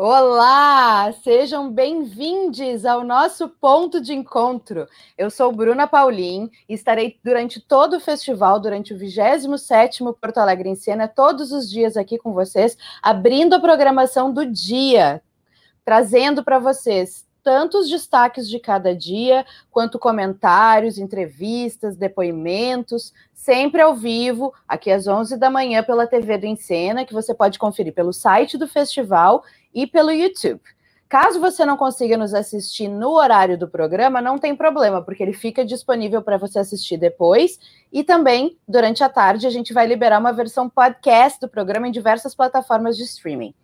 Olá, sejam bem-vindos ao nosso ponto de encontro. Eu sou Bruna Paulin e estarei durante todo o festival, durante o 27º Porto Alegre em Cena, todos os dias aqui com vocês, abrindo a programação do dia, trazendo para vocês tanto os destaques de cada dia, quanto comentários, entrevistas, depoimentos, sempre ao vivo, aqui às 11 da manhã pela TV do Encena, que você pode conferir pelo site do festival e pelo YouTube. Caso você não consiga nos assistir no horário do programa, não tem problema, porque ele fica disponível para você assistir depois. E também, durante a tarde, a gente vai liberar uma versão podcast do programa em diversas plataformas de streaming.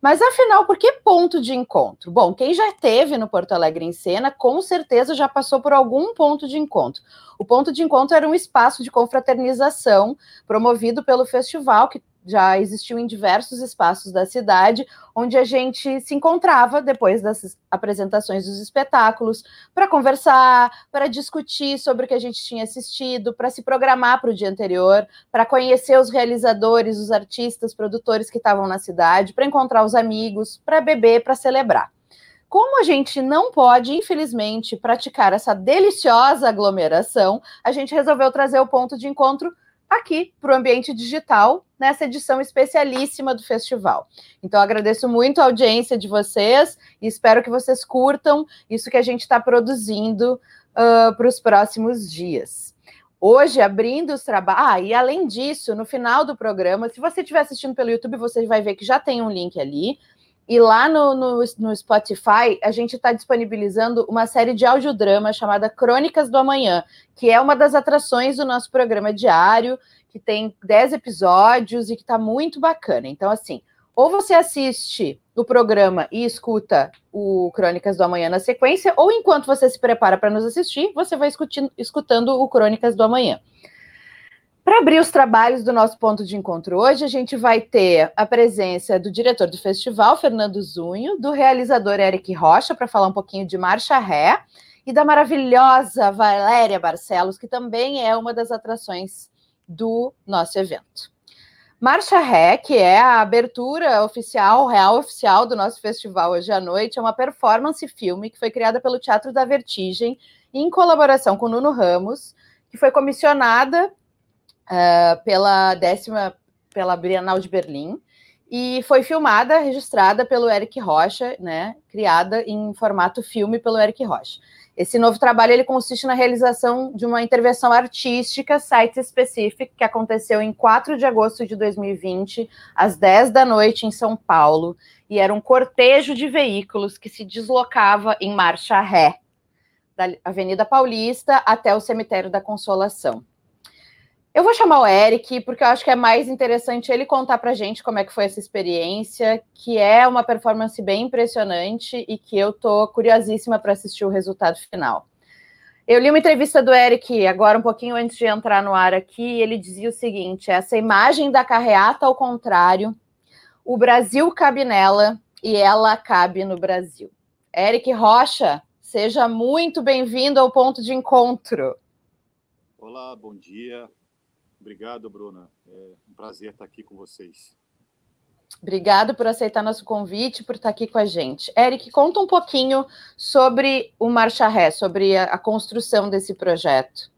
Mas afinal, por que ponto de encontro? Bom, quem já esteve no Porto Alegre em cena, com certeza já passou por algum ponto de encontro. O ponto de encontro era um espaço de confraternização promovido pelo festival, que já existiu em diversos espaços da cidade, onde a gente se encontrava depois das apresentações dos espetáculos para conversar, para discutir sobre o que a gente tinha assistido, para se programar para o dia anterior, para conhecer os realizadores, os artistas, produtores que estavam na cidade, para encontrar os amigos, para beber, para celebrar. Como a gente não pode, infelizmente, praticar essa deliciosa aglomeração, a gente resolveu trazer o ponto de encontro aqui para o ambiente digital, nessa edição especialíssima do festival. Então, agradeço muito a audiência de vocês e espero que vocês curtam isso que a gente está produzindo uh, para os próximos dias. Hoje, abrindo os trabalhos. Ah, e além disso, no final do programa, se você estiver assistindo pelo YouTube, você vai ver que já tem um link ali. E lá no, no, no Spotify, a gente está disponibilizando uma série de audiodrama chamada Crônicas do Amanhã, que é uma das atrações do nosso programa diário, que tem 10 episódios e que está muito bacana. Então, assim, ou você assiste o programa e escuta o Crônicas do Amanhã na sequência, ou enquanto você se prepara para nos assistir, você vai escutando o Crônicas do Amanhã. Para abrir os trabalhos do nosso ponto de encontro hoje, a gente vai ter a presença do diretor do festival, Fernando Zunho, do realizador Eric Rocha, para falar um pouquinho de Marcha Ré, e da maravilhosa Valéria Barcelos, que também é uma das atrações do nosso evento. Marcha Ré, que é a abertura oficial, real oficial do nosso festival hoje à noite, é uma performance filme que foi criada pelo Teatro da Vertigem, em colaboração com Nuno Ramos, que foi comissionada uh, pela décima, pela Bienal de Berlim, e foi filmada, registrada pelo Eric Rocha, né, criada em formato filme pelo Eric Rocha. Esse novo trabalho ele consiste na realização de uma intervenção artística site específica que aconteceu em 4 de agosto de 2020, às 10 da noite em São Paulo, e era um cortejo de veículos que se deslocava em marcha ré da Avenida Paulista até o Cemitério da Consolação. Eu vou chamar o Eric, porque eu acho que é mais interessante ele contar para a gente como é que foi essa experiência, que é uma performance bem impressionante e que eu tô curiosíssima para assistir o resultado final. Eu li uma entrevista do Eric agora, um pouquinho antes de entrar no ar aqui, e ele dizia o seguinte: essa imagem da carreata ao contrário, o Brasil cabe nela e ela cabe no Brasil. Eric Rocha, seja muito bem-vindo ao ponto de encontro. Olá, bom dia. Obrigado, Bruna. É um prazer estar aqui com vocês. Obrigado por aceitar nosso convite, por estar aqui com a gente. Eric, conta um pouquinho sobre o Marcha Ré, sobre a, a construção desse projeto.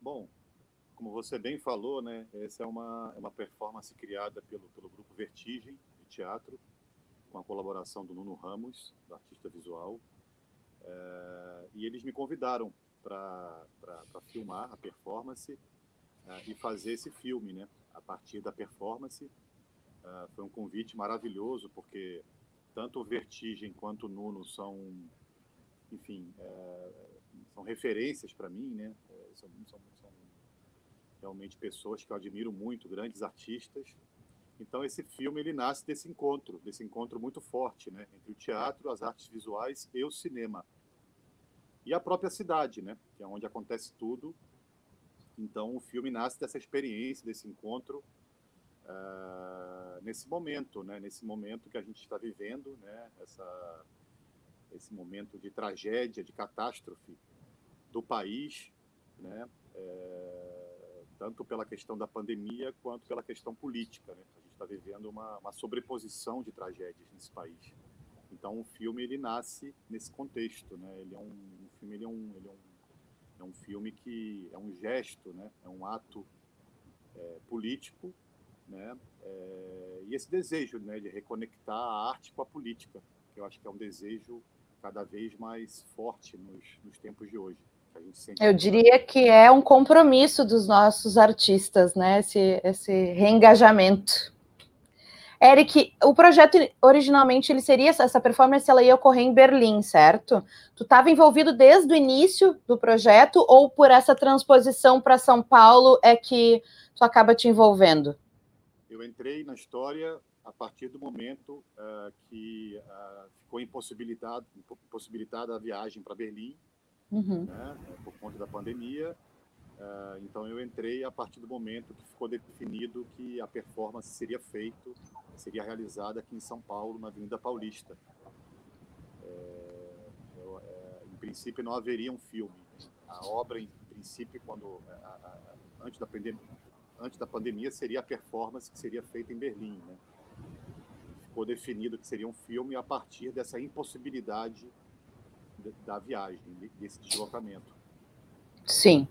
Bom, como você bem falou, né, essa é uma, é uma performance criada pelo, pelo grupo Vertigem de teatro, com a colaboração do Nuno Ramos, do artista visual. É, e eles me convidaram para filmar a performance uh, e fazer esse filme, né? A partir da performance. Uh, foi um convite maravilhoso, porque tanto o Vertigem quanto o Nuno são, enfim, uh, são referências para mim, né? Eh, são, são, são realmente pessoas que eu admiro muito, grandes artistas. Então esse filme ele nasce desse encontro, desse encontro muito forte, né, entre o teatro, as artes visuais e o cinema. E a própria cidade, né, que é onde acontece tudo então, o filme nasce dessa experiência, desse encontro, uh, nesse momento, né? Nesse momento que a gente está vivendo, né? Essa, esse momento de tragédia, de catástrofe do país, né? É, tanto pela questão da pandemia quanto pela questão política, né? A gente está vivendo uma, uma, sobreposição de tragédias nesse país. Então, o filme ele nasce nesse contexto, né? Ele é um, um filme, ele é um, ele é um, é um filme que é um gesto, né? É um ato é, político, né? É, e esse desejo, né, de reconectar a arte com a política, que eu acho que é um desejo cada vez mais forte nos, nos tempos de hoje. Eu diria que é um compromisso dos nossos artistas, né? Esse, esse reengajamento. Eric, o projeto originalmente ele seria essa performance, ela ia ocorrer em Berlim, certo? Tu estava envolvido desde o início do projeto ou por essa transposição para São Paulo é que tu acaba te envolvendo? Eu entrei na história a partir do momento uh, que uh, ficou impossibilitado, impossibilitada a viagem para Berlim uhum. né, por conta da pandemia. Uh, então eu entrei a partir do momento que ficou definido que a performance seria feita, seria realizada aqui em São Paulo, na Avenida Paulista. É, eu, é, em princípio não haveria um filme. A obra, em princípio, quando a, a, antes da pandemia, antes da pandemia seria a performance que seria feita em Berlim, né? Ficou definido que seria um filme a partir dessa impossibilidade da viagem, desse deslocamento. Sim.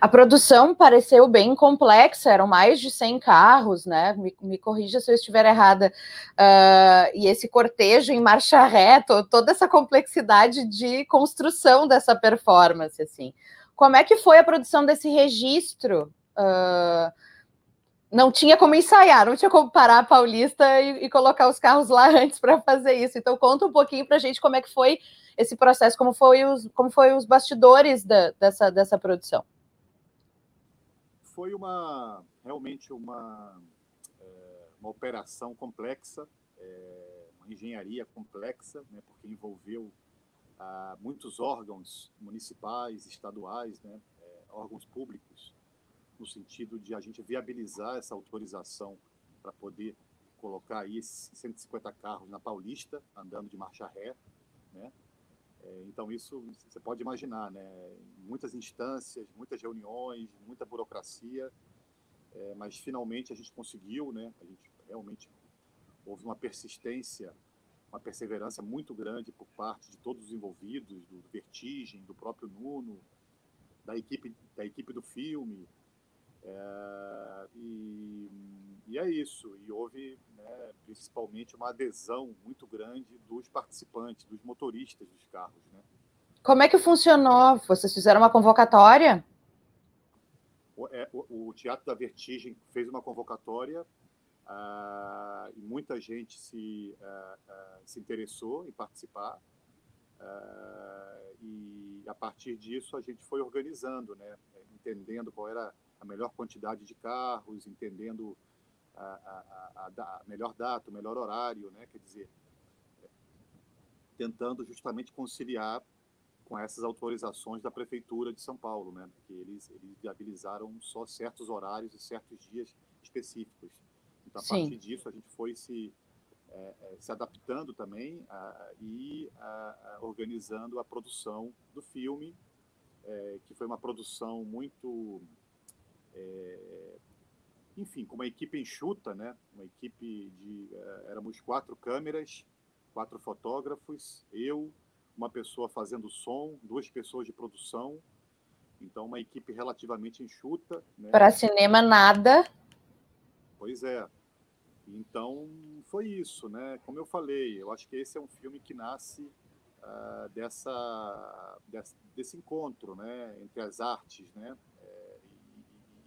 A produção pareceu bem complexa, eram mais de 100 carros, né? Me, me corrija se eu estiver errada. Uh, e esse cortejo em marcha reta, toda essa complexidade de construção dessa performance, assim. Como é que foi a produção desse registro? Uh, não tinha como ensaiar, não tinha como parar a Paulista e, e colocar os carros lá antes para fazer isso. Então conta um pouquinho para a gente como é que foi esse processo, como foi os, como foi os bastidores da, dessa, dessa produção. Foi uma realmente uma, é, uma operação complexa, é, uma engenharia complexa, né, porque envolveu ah, muitos órgãos municipais, estaduais, né, é, órgãos públicos, no sentido de a gente viabilizar essa autorização para poder colocar aí 150 carros na Paulista, andando de marcha ré, né? É, então isso você pode imaginar, né? Muitas instâncias, muitas reuniões, muita burocracia, é, mas finalmente a gente conseguiu, né? A gente realmente houve uma persistência, uma perseverança muito grande por parte de todos os envolvidos, do Vertigem, do próprio Nuno, da equipe da equipe do filme, é, e, e, é isso. E houve né, principalmente uma adesão muito grande dos participantes, dos motoristas dos carros. Né? Como é que funcionou? Vocês fizeram uma convocatória? O, é, o, o Teatro da Vertigem fez uma convocatória uh, e muita gente se, uh, uh, se interessou em participar. e a partir disso a gente foi organizando, né, entendendo qual era a melhor quantidade de carros, entendendo a, a, a, a melhor data, o melhor horário, né? quer dizer, tentando justamente conciliar com essas autorizações da prefeitura de São Paulo, né? Porque eles eles viabilizaram só certos horários e certos dias específicos. Então a Sim. partir disso a gente foi se é, é, se adaptando também a, e a, organizando a produção do filme, é, que foi uma produção muito é, enfim, com uma equipe enxuta, né? Uma equipe de é, éramos quatro câmeras, quatro fotógrafos, eu, uma pessoa fazendo som, duas pessoas de produção. Então, uma equipe relativamente enxuta. Né? Para cinema, nada. Pois é. Então, foi isso, né? Como eu falei, eu acho que esse é um filme que nasce uh, dessa, desse, desse encontro, né? Entre as artes, né?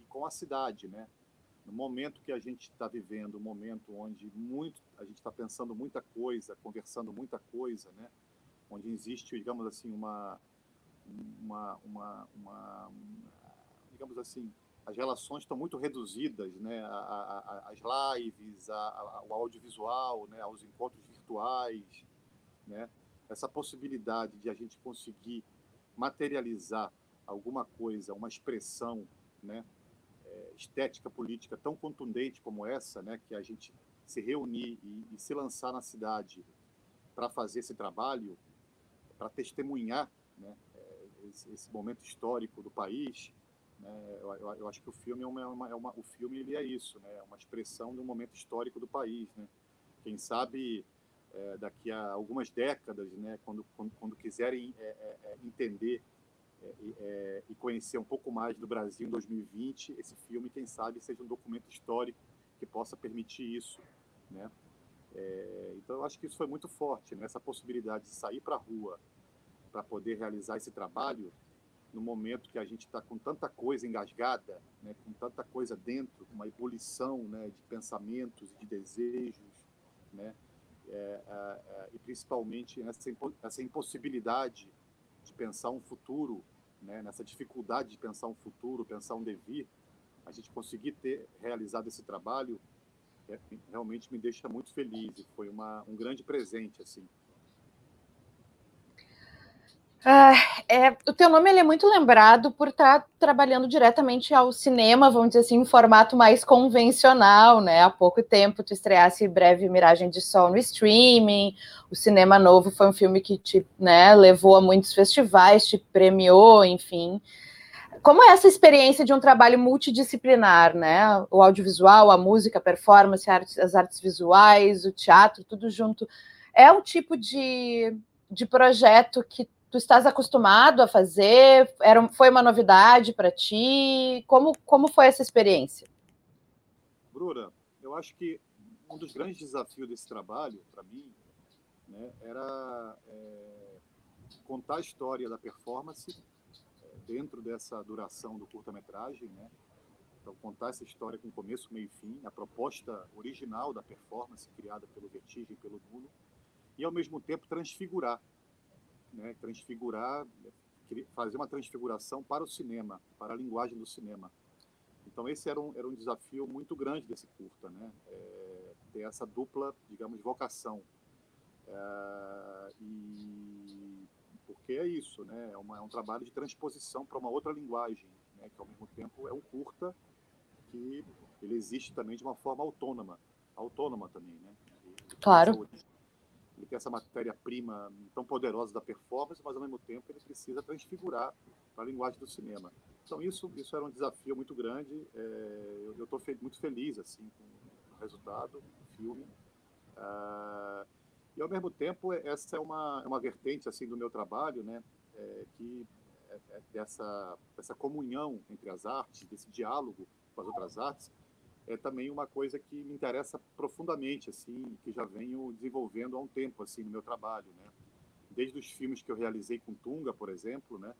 com a cidade, né? No momento que a gente está vivendo, um momento onde muito a gente está pensando muita coisa, conversando muita coisa, né? Onde existe, digamos assim, uma uma, uma, uma digamos assim, as relações estão muito reduzidas, né? A, a, as lives, a, o audiovisual, né? Aos encontros virtuais, né? Essa possibilidade de a gente conseguir materializar alguma coisa, uma expressão, né? Estética política tão contundente como essa, né, que a gente se reunir e, e se lançar na cidade para fazer esse trabalho, para testemunhar né, esse, esse, momento histórico do país, Né? Eu, eu, eu, acho que o filme é uma, é uma, é uma, o filme ele é isso, né? É uma expressão de um momento histórico do país, né? Quem sabe é, daqui a algumas décadas, né? Quando quando, quando quiserem é, é, é e conhecer um pouco mais do Brasil em 2020, esse filme, quem sabe, seja um documento histórico que possa permitir isso, né? então, eu acho que isso foi muito forte, né? essa possibilidade de sair para a rua para poder realizar esse trabalho no momento que a gente está com tanta coisa engasgada, né, com tanta coisa dentro, uma ebulição né, de pensamentos, de desejos, né, é, é, é, e principalmente essa, essa impossibilidade de pensar um futuro, né, nessa dificuldade de pensar um futuro, pensar um devir, a gente conseguir ter realizado esse trabalho é, realmente me deixa muito feliz e foi uma, um grande presente assim ah, é, o teu nome é muito lembrado por estar tá trabalhando diretamente ao cinema, vamos dizer assim, em formato mais convencional, né? Há pouco tempo tu estreasse Breve Miragem de Sol no streaming, o Cinema Novo foi um filme que te né, levou a muitos festivais, te premiou, enfim. Como é essa experiência de um trabalho multidisciplinar, né? O audiovisual, a música, a performance, as artes visuais, o teatro, tudo junto. É um tipo de, de projeto que tu estás acostumado a fazer? Era, foi uma novidade para ti? Como, como foi essa experiência? Bruna, eu acho que um dos grandes desafios desse trabalho, para mim, né, era é, contar a história da performance é, dentro dessa duração do curta-metragem, né? Então, contar essa história com começo, meio e fim, a proposta original da performance criada pelo Vertigem e pelo Nuno, e ao mesmo tempo transfigurar né, transfigurar, fazer uma transfiguração para o cinema, para a linguagem do cinema. Então esse era um, era um desafio muito grande desse curta, né? É, ter essa dupla, digamos, vocação. É, e porque é isso, né? É, uma, é, um trabalho de transposição para uma outra linguagem, né? Que ao mesmo tempo é um curta que ele existe também de uma forma autônoma, autônoma também, né? Claro ele tem essa matéria-prima tão poderosa da performance, mas ao mesmo tempo ele precisa transfigurar para a linguagem do cinema. Então isso isso era um desafio muito grande. É, eu estou fe muito feliz assim com o resultado do filme. Ah, e ao mesmo tempo essa é uma, é uma vertente assim do meu trabalho, né? É, que é, é dessa dessa comunhão entre as artes, desse diálogo com as outras artes é também uma coisa que me interessa profundamente, assim, que já venho desenvolvendo há um tempo, assim, no meu trabalho, né? Desde os filmes que eu realizei com Tunga, por exemplo, né?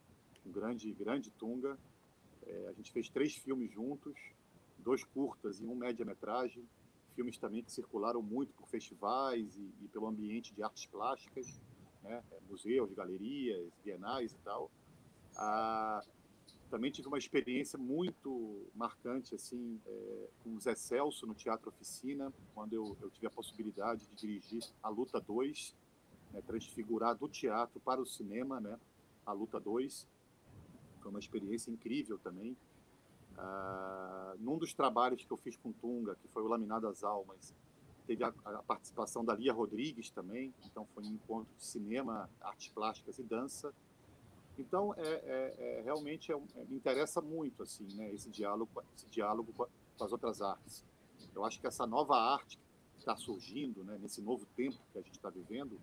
Um grande, grande Tunga. É, a gente fez três filmes juntos, dois curtas e um média-metragem. Filmes também que circularam muito por festivais e, e pelo ambiente de artes plásticas, né? É, museus, galerias, bienais e tal. Ah, também tive uma experiência muito marcante assim é, com o Zé Celso no Teatro Oficina, quando eu, eu tive a possibilidade de dirigir a Luta 2, né, transfigurar do teatro para o cinema, né, a Luta 2. Foi uma experiência incrível também. Ah, num dos trabalhos que eu fiz com Tunga, que foi o Laminado das Almas, teve a, a participação da Lia Rodrigues também, então foi um encontro de cinema, artes plásticas e dança. Então, é, é, é realmente é, é, me interessa muito assim, né, esse diálogo, esse diálogo com, com as outras artes. Eu acho que essa nova arte que está surgindo, né, nesse novo tempo que a gente está vivendo,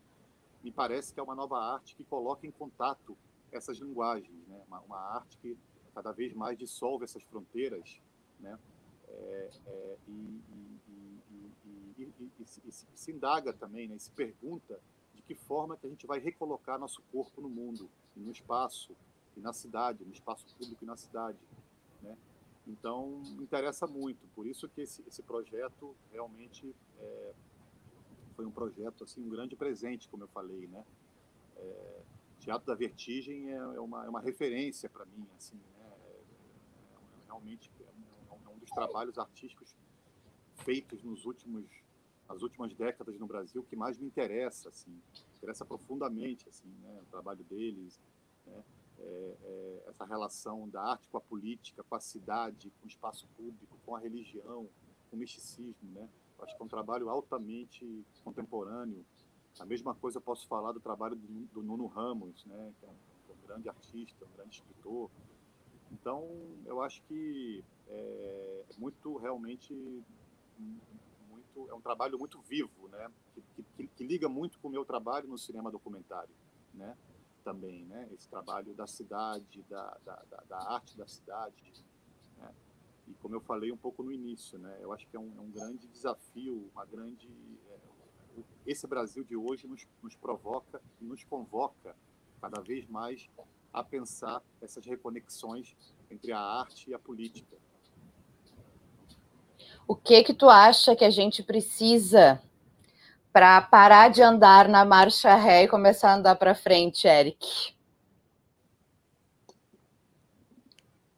me parece que é uma nova arte que coloca em contato essas linguagens, né, uma, uma arte que cada vez mais dissolve essas fronteiras, né, é, é, e, e, e, e, se indaga também, né, se pergunta que forma que a gente vai recolocar nosso corpo no mundo, no espaço e na cidade, no espaço público e na cidade, né? Então, interessa muito, por isso que esse, esse projeto realmente é, foi um projeto, assim, um grande presente, como eu falei, né? É, Teatro da Vertigem é, é uma, é uma referência para mim, assim, né? É, é realmente é um, é um dos trabalhos artísticos feitos nos últimos nas últimas décadas no Brasil que mais me interessa, assim, interessa profundamente, assim, né, o trabalho deles, né, é, é, essa relação da arte com a política, com a cidade, com o espaço público, com a religião, com o misticismo, né? Acho que é um trabalho altamente contemporâneo. A mesma coisa eu posso falar do trabalho do, do Nuno Ramos, né? Que é um, é um grande artista, um grande escritor, Então, eu acho que é muito, realmente, muito, é um trabalho muito vivo, né? Que, que, que liga muito com o meu trabalho no cinema documentário, né? Também, né? Esse trabalho da cidade, da, da, da, da arte da cidade, né? E como eu falei um pouco no início, né? Eu acho que é um, é um grande desafio, uma grande... É, esse Brasil de hoje nos, nos provoca e nos convoca cada vez mais a pensar essas reconexões entre a arte e a política. O que que tu acha que a gente precisa para parar de andar na marcha ré e começar a andar para frente, Eric?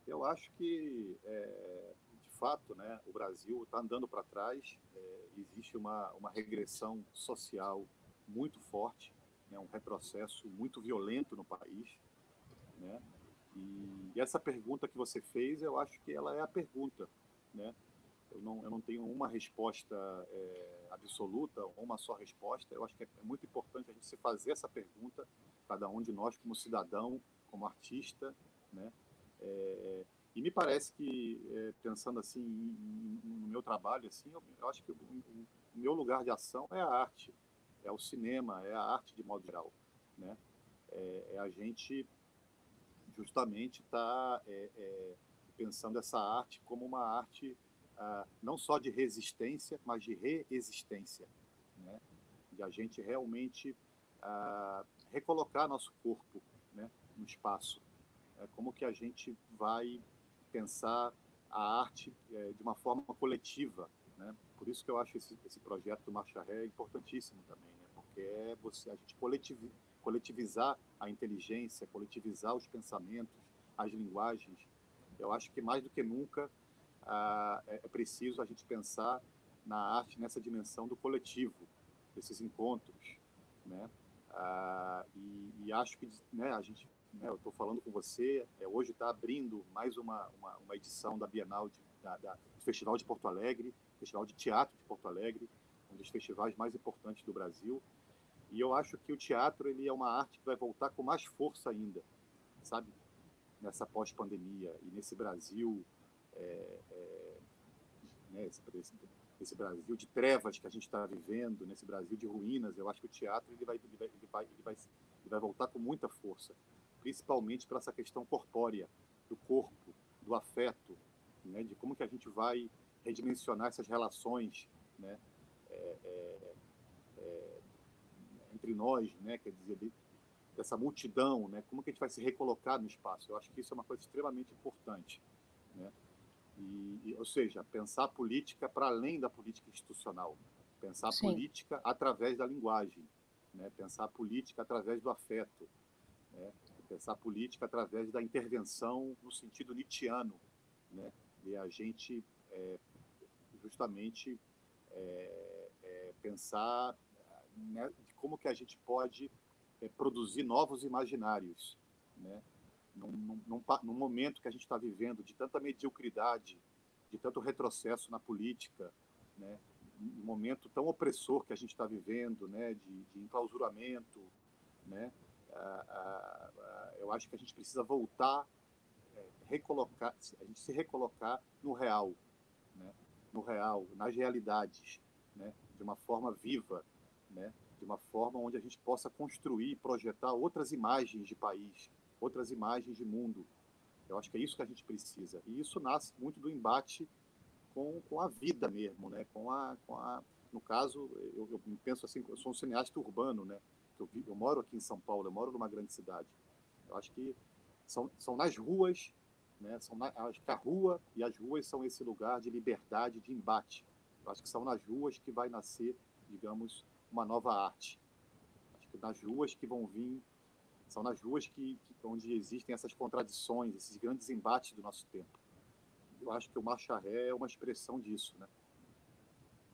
Eu acho que, é, de fato, né, o Brasil está andando para trás. É, existe uma, uma regressão social muito forte, né, um retrocesso muito violento no país. Né? E, essa pergunta que você fez, eu acho que ela é a pergunta. Né? Eu, não, eu não tenho uma resposta é, absoluta, uma só resposta. Eu acho que é, é muito importante a gente se fazer essa pergunta, cada um de nós como cidadão, como artista. Né? É, e me parece que, é, pensando assim no meu trabalho, assim, eu, eu acho que o, o, meu lugar de ação é a arte, é o cinema, é a arte de modo geral. Né? É, é a gente justamente está é, é, pensando essa arte como uma arte ah, não só de resistência, mas de reexistência, né? de a gente realmente ah, recolocar nosso corpo né, no espaço. É, como que a gente vai pensar a arte é, de uma forma coletiva, né? Por isso que eu acho esse, esse projeto do Marcha Ré importantíssimo também, né? Porque é você a gente coletivi, coletivizar a inteligência, coletivizar os pensamentos, as linguagens. Eu acho que mais do que nunca ah, é, preciso a gente pensar na arte nessa dimensão do coletivo, desses encontros, né? Ah, e, e, acho que né, a gente, né, eu estou falando com você, é, hoje está abrindo mais uma, uma, uma, edição da Bienal de, da, da, do Festival de Porto Alegre, Festival de Teatro de Porto Alegre, um dos festivais mais importantes do Brasil. E eu acho que o teatro ele é uma arte que vai voltar com mais força ainda, sabe? Nessa pós-pandemia e nesse Brasil, é, é, né, esse, esse, Brasil de trevas que a gente está vivendo, nesse Brasil de ruínas, eu acho que o teatro ele vai, ele vai, ele vai, ele vai, ele vai voltar com muita força, principalmente para essa questão corpórea, do corpo, do afeto, né, de como que a gente vai redimensionar essas relações, né? É, é, é entre nós, né? Quer dizer, dessa multidão, né? Como que a gente vai se recolocar no espaço? Eu acho que isso é uma coisa extremamente importante, né? E, e ou seja, pensar a política para além da política institucional, pensar a Sim. política através da linguagem, né? Pensar a política através do afeto, né? Pensar a política através da intervenção no sentido nietzschiano, né? E a gente é, justamente é, é, pensar né, como que a gente pode é, produzir novos imaginários, né? Num, num, num, momento que a gente está vivendo de tanta mediocridade, de tanto retrocesso na política, né? um momento tão opressor que a gente está vivendo, né? de, de enclausuramento, né? Ah, ah, ah, eu acho que a gente precisa voltar, é, recolocar, a gente se recolocar no real, né? no real, nas realidades, né? de uma forma viva, né? de uma forma onde a gente possa construir projetar outras imagens de país, outras imagens de mundo. Eu acho que é isso que a gente precisa. E isso nasce muito do embate com, com a vida mesmo, né? com, a, com a, no caso, eu, eu penso assim, eu sou um cineasta urbano, né? eu, eu moro aqui em São Paulo, eu moro numa grande cidade. Eu acho que são, são nas ruas, né? são na, acho que a rua e as ruas são esse lugar de liberdade, de embate. Eu acho que são nas ruas que vai nascer, digamos, uma nova arte. Acho que nas ruas que vão vir, são nas ruas que, que onde existem essas contradições, esses grandes embates do nosso tempo. Eu acho que o Marcha Ré é uma expressão disso, né?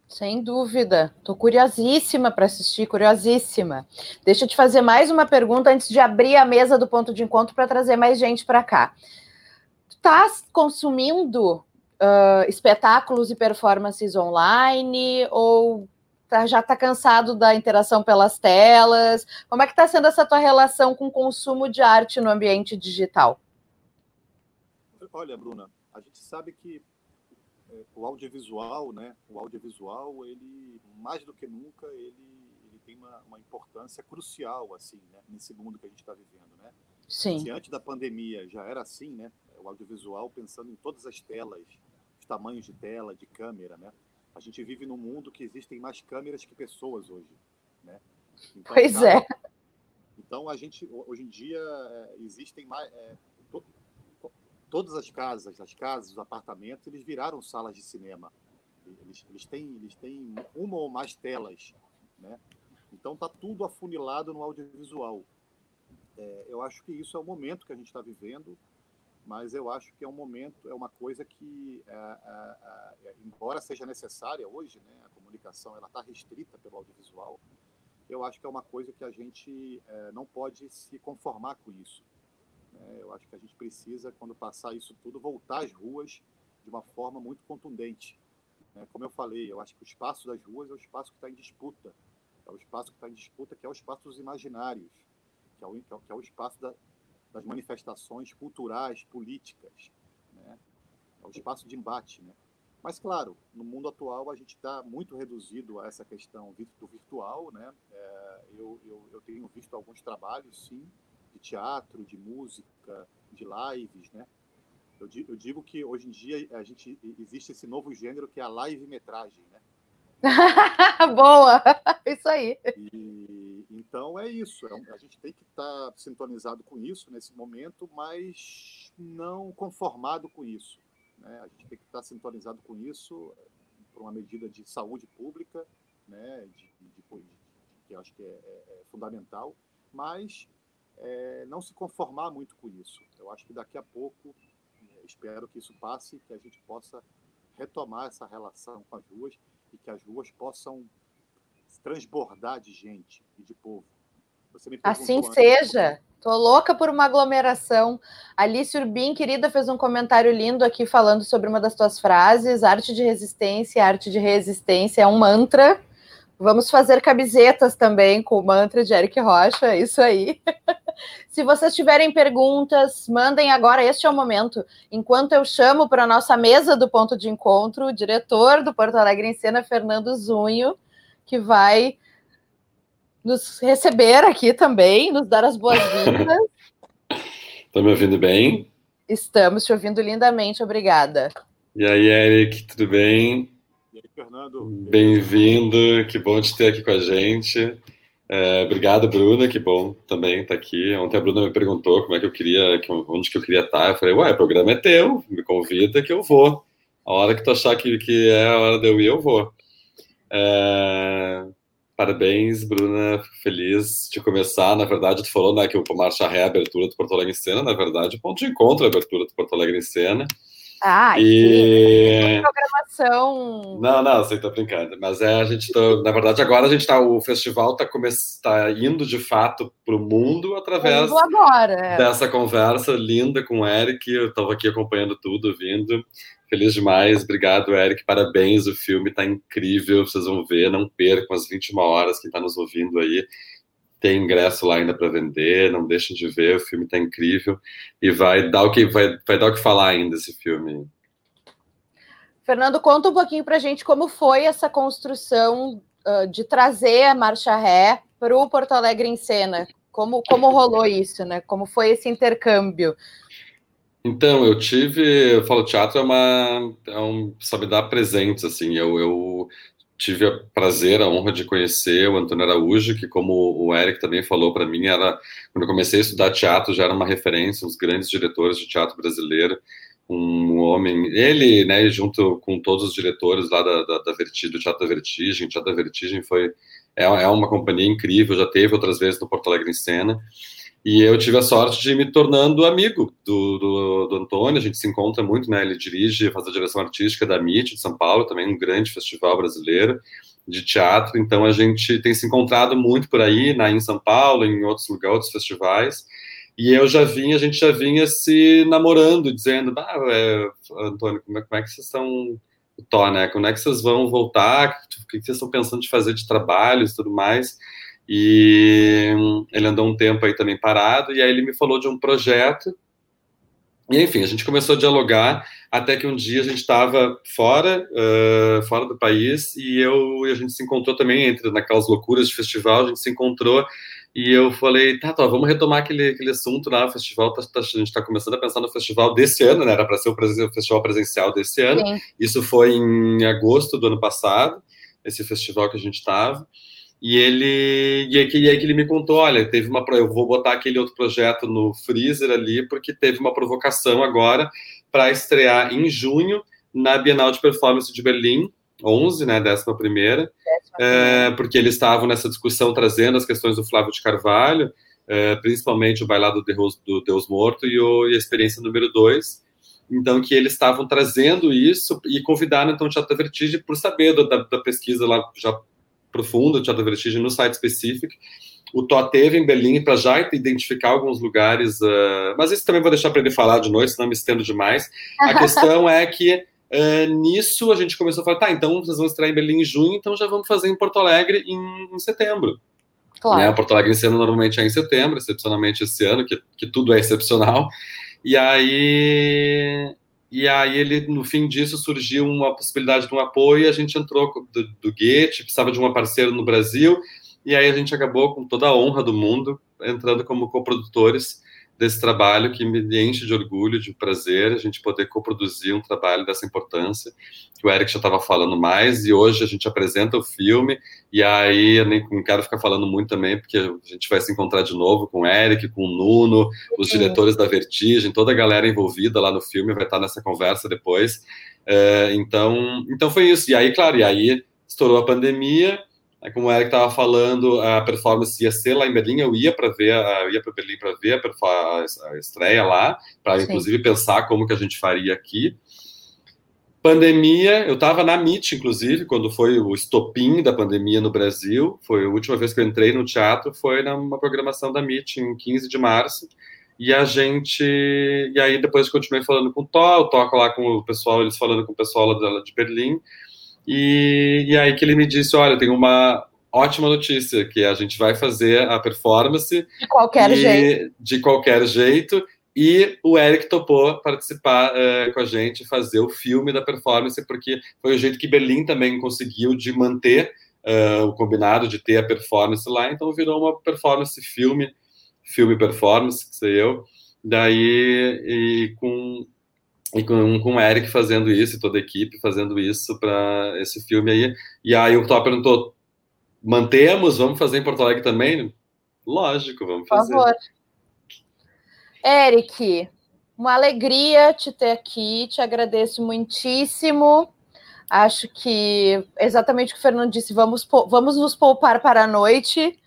Sem dúvida. Estou curiosíssima para assistir, curiosíssima. Deixa eu te fazer mais uma pergunta antes de abrir a mesa do ponto de encontro para trazer mais gente para cá. Tu consumindo uh, espetáculos e performances online ou tá, já está cansado da interação pelas telas? Como é que está sendo essa tua relação com o consumo de arte no ambiente digital? Olha, Bruna, a gente sabe que é, o audiovisual, né? O audiovisual, ele mais do que nunca, ele, ele tem uma, uma importância crucial assim, né? Nesse mundo que a gente está vivendo, né? Sim. Se antes da pandemia já era assim, né? O audiovisual pensando em todas as telas, os tamanhos de tela, de câmera, né? A gente vive num mundo que existem mais câmeras que pessoas hoje, né? Então, pois cada... é. Então a gente hoje em dia é, existem mais é, to, todas as casas, as casas, os apartamentos, eles viraram salas de cinema. Eles, eles têm eles têm uma ou mais telas, né? Então tá tudo afunilado no audiovisual. É, eu acho que isso é o momento que a gente está vivendo, mas eu acho que é um momento, é uma coisa que, é, é, é embora seja necessária hoje, né, a comunicação ela está restrita pelo audiovisual, eu acho que é uma coisa que a gente não pode se conformar com isso. Né? Eu acho que a gente precisa, quando passar isso tudo, voltar às ruas de uma forma muito contundente. Né? Como eu falei, eu acho que o espaço das ruas é o espaço que está em disputa. É o espaço que está em disputa, que é o espaço dos imaginários, que é o, que é o espaço da, das manifestações culturais, políticas. Né? É o espaço de embate. Né? Mas, claro, no mundo atual a gente está muito reduzido a essa questão do virtual. Né? É, eu, eu, eu, tenho visto alguns trabalhos, sim, de teatro, de música, de lives. Né? Eu, eu digo que hoje em dia a gente existe esse novo gênero que é a live-metragem. Né? Boa! Isso aí. E, então é isso. É a gente tem que estar tá sintonizado com isso nesse momento, mas não conformado com isso. Né? A gente tem que estar sintonizado com isso por uma medida de saúde pública, né? de, de, de, que eu acho que é, é, é fundamental, mas é, não se conformar muito com isso. Eu acho que daqui a pouco, é, espero que isso passe, que a gente possa retomar essa relação com as ruas e que as ruas possam transbordar de gente e de povo. assim seja. Tô louca por uma aglomeração. Alice Urbim, querida, fez um comentário lindo aqui falando sobre uma das tuas frases: arte de resistência, arte de resistência é um mantra. Vamos fazer camisetas também com o mantra de Eric Rocha, é isso aí. Se vocês tiverem perguntas, mandem agora, este é o momento. Enquanto eu chamo para a nossa mesa do ponto de encontro o diretor do Porto Alegre em Cena, Fernando Zunho, que vai nos receber aqui também, nos dar as boas-vindas. Estão me ouvindo bem? Estamos te ouvindo lindamente, obrigada. E aí, Eric, tudo bem? E aí, Fernando? Bem-vindo, que bom te ter aqui com a gente. É, obrigado, Bruna, que bom também estar tá aqui. Ontem a Bruna me perguntou como é que eu queria, onde que eu queria estar. Eu falei, ué, o programa é teu, me convida que eu vou. A hora que tu achar que, que é a hora de eu ir, eu vou. É, Parabéns, Bruna. Feliz de começar. Na verdade, tu falou né, que o Marcha é a abertura do Porto Alegre em Cena. Na verdade, o ponto de encontro é a abertura do Porto Alegre em Cena. Ah, e... programação. Não, não, você tá brincando. Mas é, a gente tá, na verdade, agora a gente tá, o festival tá, come... tá indo de fato para o mundo através agora, é. dessa conversa linda com o Eric. Eu estava aqui acompanhando tudo, vindo. Feliz demais, obrigado, Eric. Parabéns, o filme está incrível. Vocês vão ver, não percam as 21 horas. Quem está nos ouvindo aí tem ingresso lá ainda para vender. Não deixem de ver, o filme está incrível e vai dar o que vai, vai dar o que falar ainda esse filme. Fernando, conta um pouquinho para a gente como foi essa construção uh, de trazer a marcha ré para o Porto Alegre em cena. Como, como rolou isso, né? Como foi esse intercâmbio? Então, eu tive, eu falo, teatro é uma, é um, sabe, dar presentes, assim, eu, eu tive o prazer, a honra de conhecer o Antônio Araújo, que como o Eric também falou para mim, era, quando eu comecei a estudar teatro, já era uma referência, um dos grandes diretores de teatro brasileiro, um homem, ele, né, junto com todos os diretores lá da, da, da do Teatro da Vertigem, o Teatro da Vertigem foi, é, é uma companhia incrível, já teve outras vezes no Porto Alegre em Cena, e eu tive a sorte de me tornando amigo do, do, do, Antônio, a gente se encontra muito, né? Ele dirige, faz a direção artística da MIT de São Paulo, também um grande festival brasileiro de teatro, então a gente tem se encontrado muito por aí, né, em São Paulo, em outros lugares, outros festivais, e eu já vinha, a gente já vinha se namorando, dizendo, ah, é, Antônio, como é, como é que vocês estão, Tó, né, como é que vocês vão voltar, o que vocês estão pensando de fazer de trabalhos e tudo mais, e ele andou um tempo aí também parado, e aí ele me falou de um projeto E, enfim, a gente começou a dialogar até que um dia a gente estava fora, uh, fora do país, e eu e a gente se encontrou também entre naquelas loucuras de festival, a gente se encontrou e eu falei, tá, tá, vamos retomar aquele, aquele assunto lá, o festival, tá, tá, a gente está começando a pensar no festival desse ano, né? Era para ser o, festival presencial desse ano. Sim. Isso foi em agosto do ano passado, esse festival que a gente estava. E ele, e aí, e aí que ele me contou, olha, teve uma, eu vou botar aquele outro projeto no freezer ali, porque teve uma provocação agora para estrear em junho na Bienal de Performance de Berlim, 11, né, décima primeira, é, porque eles estavam nessa discussão trazendo as questões do Flávio de Carvalho, é, principalmente o bailado do Deus, do Deus Morto e, o, e, a experiência número 2, então que eles estavam trazendo isso e convidaram então o Teatro da Vertigem por saber da, da pesquisa lá já profundo, o Teatro Vertigem, no site específico. O Tó teve em Berlim para já identificar alguns lugares, uh, mas isso também vou deixar para ele falar de noite, senão me estendo demais. A questão é que uh, nisso a gente começou a falar, tá, então vocês vão estrear em Berlim em junho, então já vamos fazer em Porto Alegre em, em setembro. Claro. Né? Porto Alegre esse ano normalmente é em setembro, excepcionalmente esse ano, que, que tudo é excepcional. E aí e aí ele, no fim disso, surgiu uma possibilidade de um apoio, a gente entrou do, do Goethe, precisava de uma parceira no Brasil, e aí a gente acabou com toda a honra do mundo, entrando como coprodutores desse trabalho que me enche de orgulho, de prazer, a gente poder coproduzir um trabalho dessa importância, que o Eric já estava falando mais, e hoje a gente apresenta o filme, e aí eu nem não quero ficar falando muito também, porque a gente vai se encontrar de novo com o Eric, com o Nuno, os diretores da Vertigem, toda a galera envolvida lá no filme vai estar nessa conversa depois. É, então, então foi isso. E aí, claro, e aí estourou a pandemia, como o Eric estava falando, a performance ia ser lá em Berlim, eu ia para ver, eu ia para Berlim para ver a, a, estreia lá, para inclusive pensar como que a gente faria aqui. Pandemia, eu estava na MIT, inclusive, quando foi o estopim da pandemia no Brasil. Foi a última vez que eu entrei no teatro, foi numa programação da MIT, em 15 de março. E a gente. E aí depois continuei falando com o Tó, o Tó lá com o pessoal, eles falando com o pessoal lá de Berlim. E, e aí que ele me disse: olha, tem uma ótima notícia, que a gente vai fazer a performance. De qualquer e, jeito. De qualquer jeito. E o Eric topou participar uh, com a gente, fazer o filme da performance, porque foi o jeito que Berlim também conseguiu de manter uh, o combinado de ter a performance lá. Então virou uma performance filme, filme performance, que sei eu. Daí, e com e com, com o Eric fazendo isso, e toda a equipe fazendo isso para esse filme aí. E aí o Top perguntou: mantemos? Vamos fazer em Porto Alegre também? Lógico, vamos fazer. Por favor. Eric, uma alegria te ter aqui, te agradeço muitíssimo. Acho que exatamente o que o Fernando disse, vamos, vamos nos poupar para a noite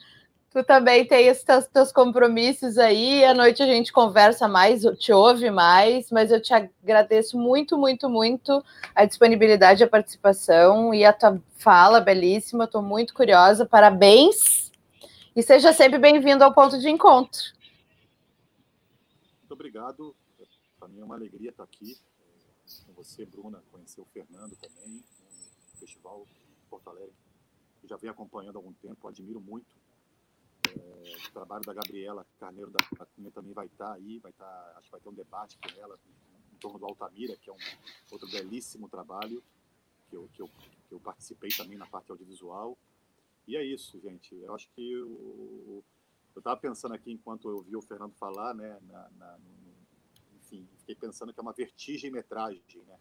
tu também tem esses teus, teus, compromissos aí. À noite a gente conversa mais, te ouve mais, mas eu te agradeço muito, muito, muito a disponibilidade, a participação e a tua fala belíssima. Estou muito curiosa. Parabéns e seja sempre bem-vindo ao ponto de encontro. Muito obrigado. Para mim é uma alegria estar aqui com você, Bruna, conhecer o Fernando também no Festival Porto Alegre. Já venho acompanhando há algum tempo, admiro muito é, o trabalho da Gabriela Carneiro da Cunha também vai estar aí, vai estar, acho que vai ter um debate com ela em torno do Altamira, que é um outro belíssimo trabalho que eu, que eu, que eu participei também na parte audiovisual. E é isso, gente. Eu acho que o, eu estava pensando aqui enquanto eu vi o Fernando falar, né, na, na, no, enfim, fiquei pensando que é uma vertigem metragem, né?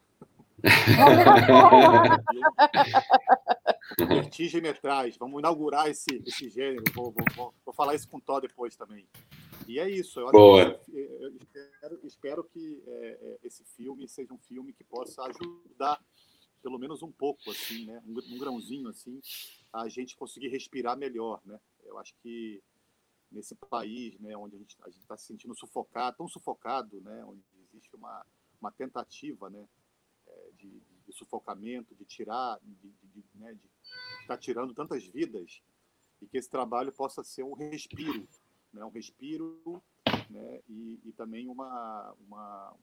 Vertigem metrais, vamos inaugurar esse, esse gênero. Vou, vou, vou, falar isso com o Tó depois também. E é isso. Eu, Boa. Que, eu espero, espero, que é, é, esse filme seja um filme que possa ajudar, pelo menos um pouco, assim, né? Um, um grãozinho assim, a gente conseguir respirar melhor, né? Eu acho que nesse país, né, onde a gente está se sentindo sufocado, tão sufocado, né, onde existe uma, uma tentativa, né, é, de, de sufocamento, de tirar, de, de, né, tirando tantas vidas e que esse trabalho possa ser um respiro, né? um respiro né? e, e também uma, uma,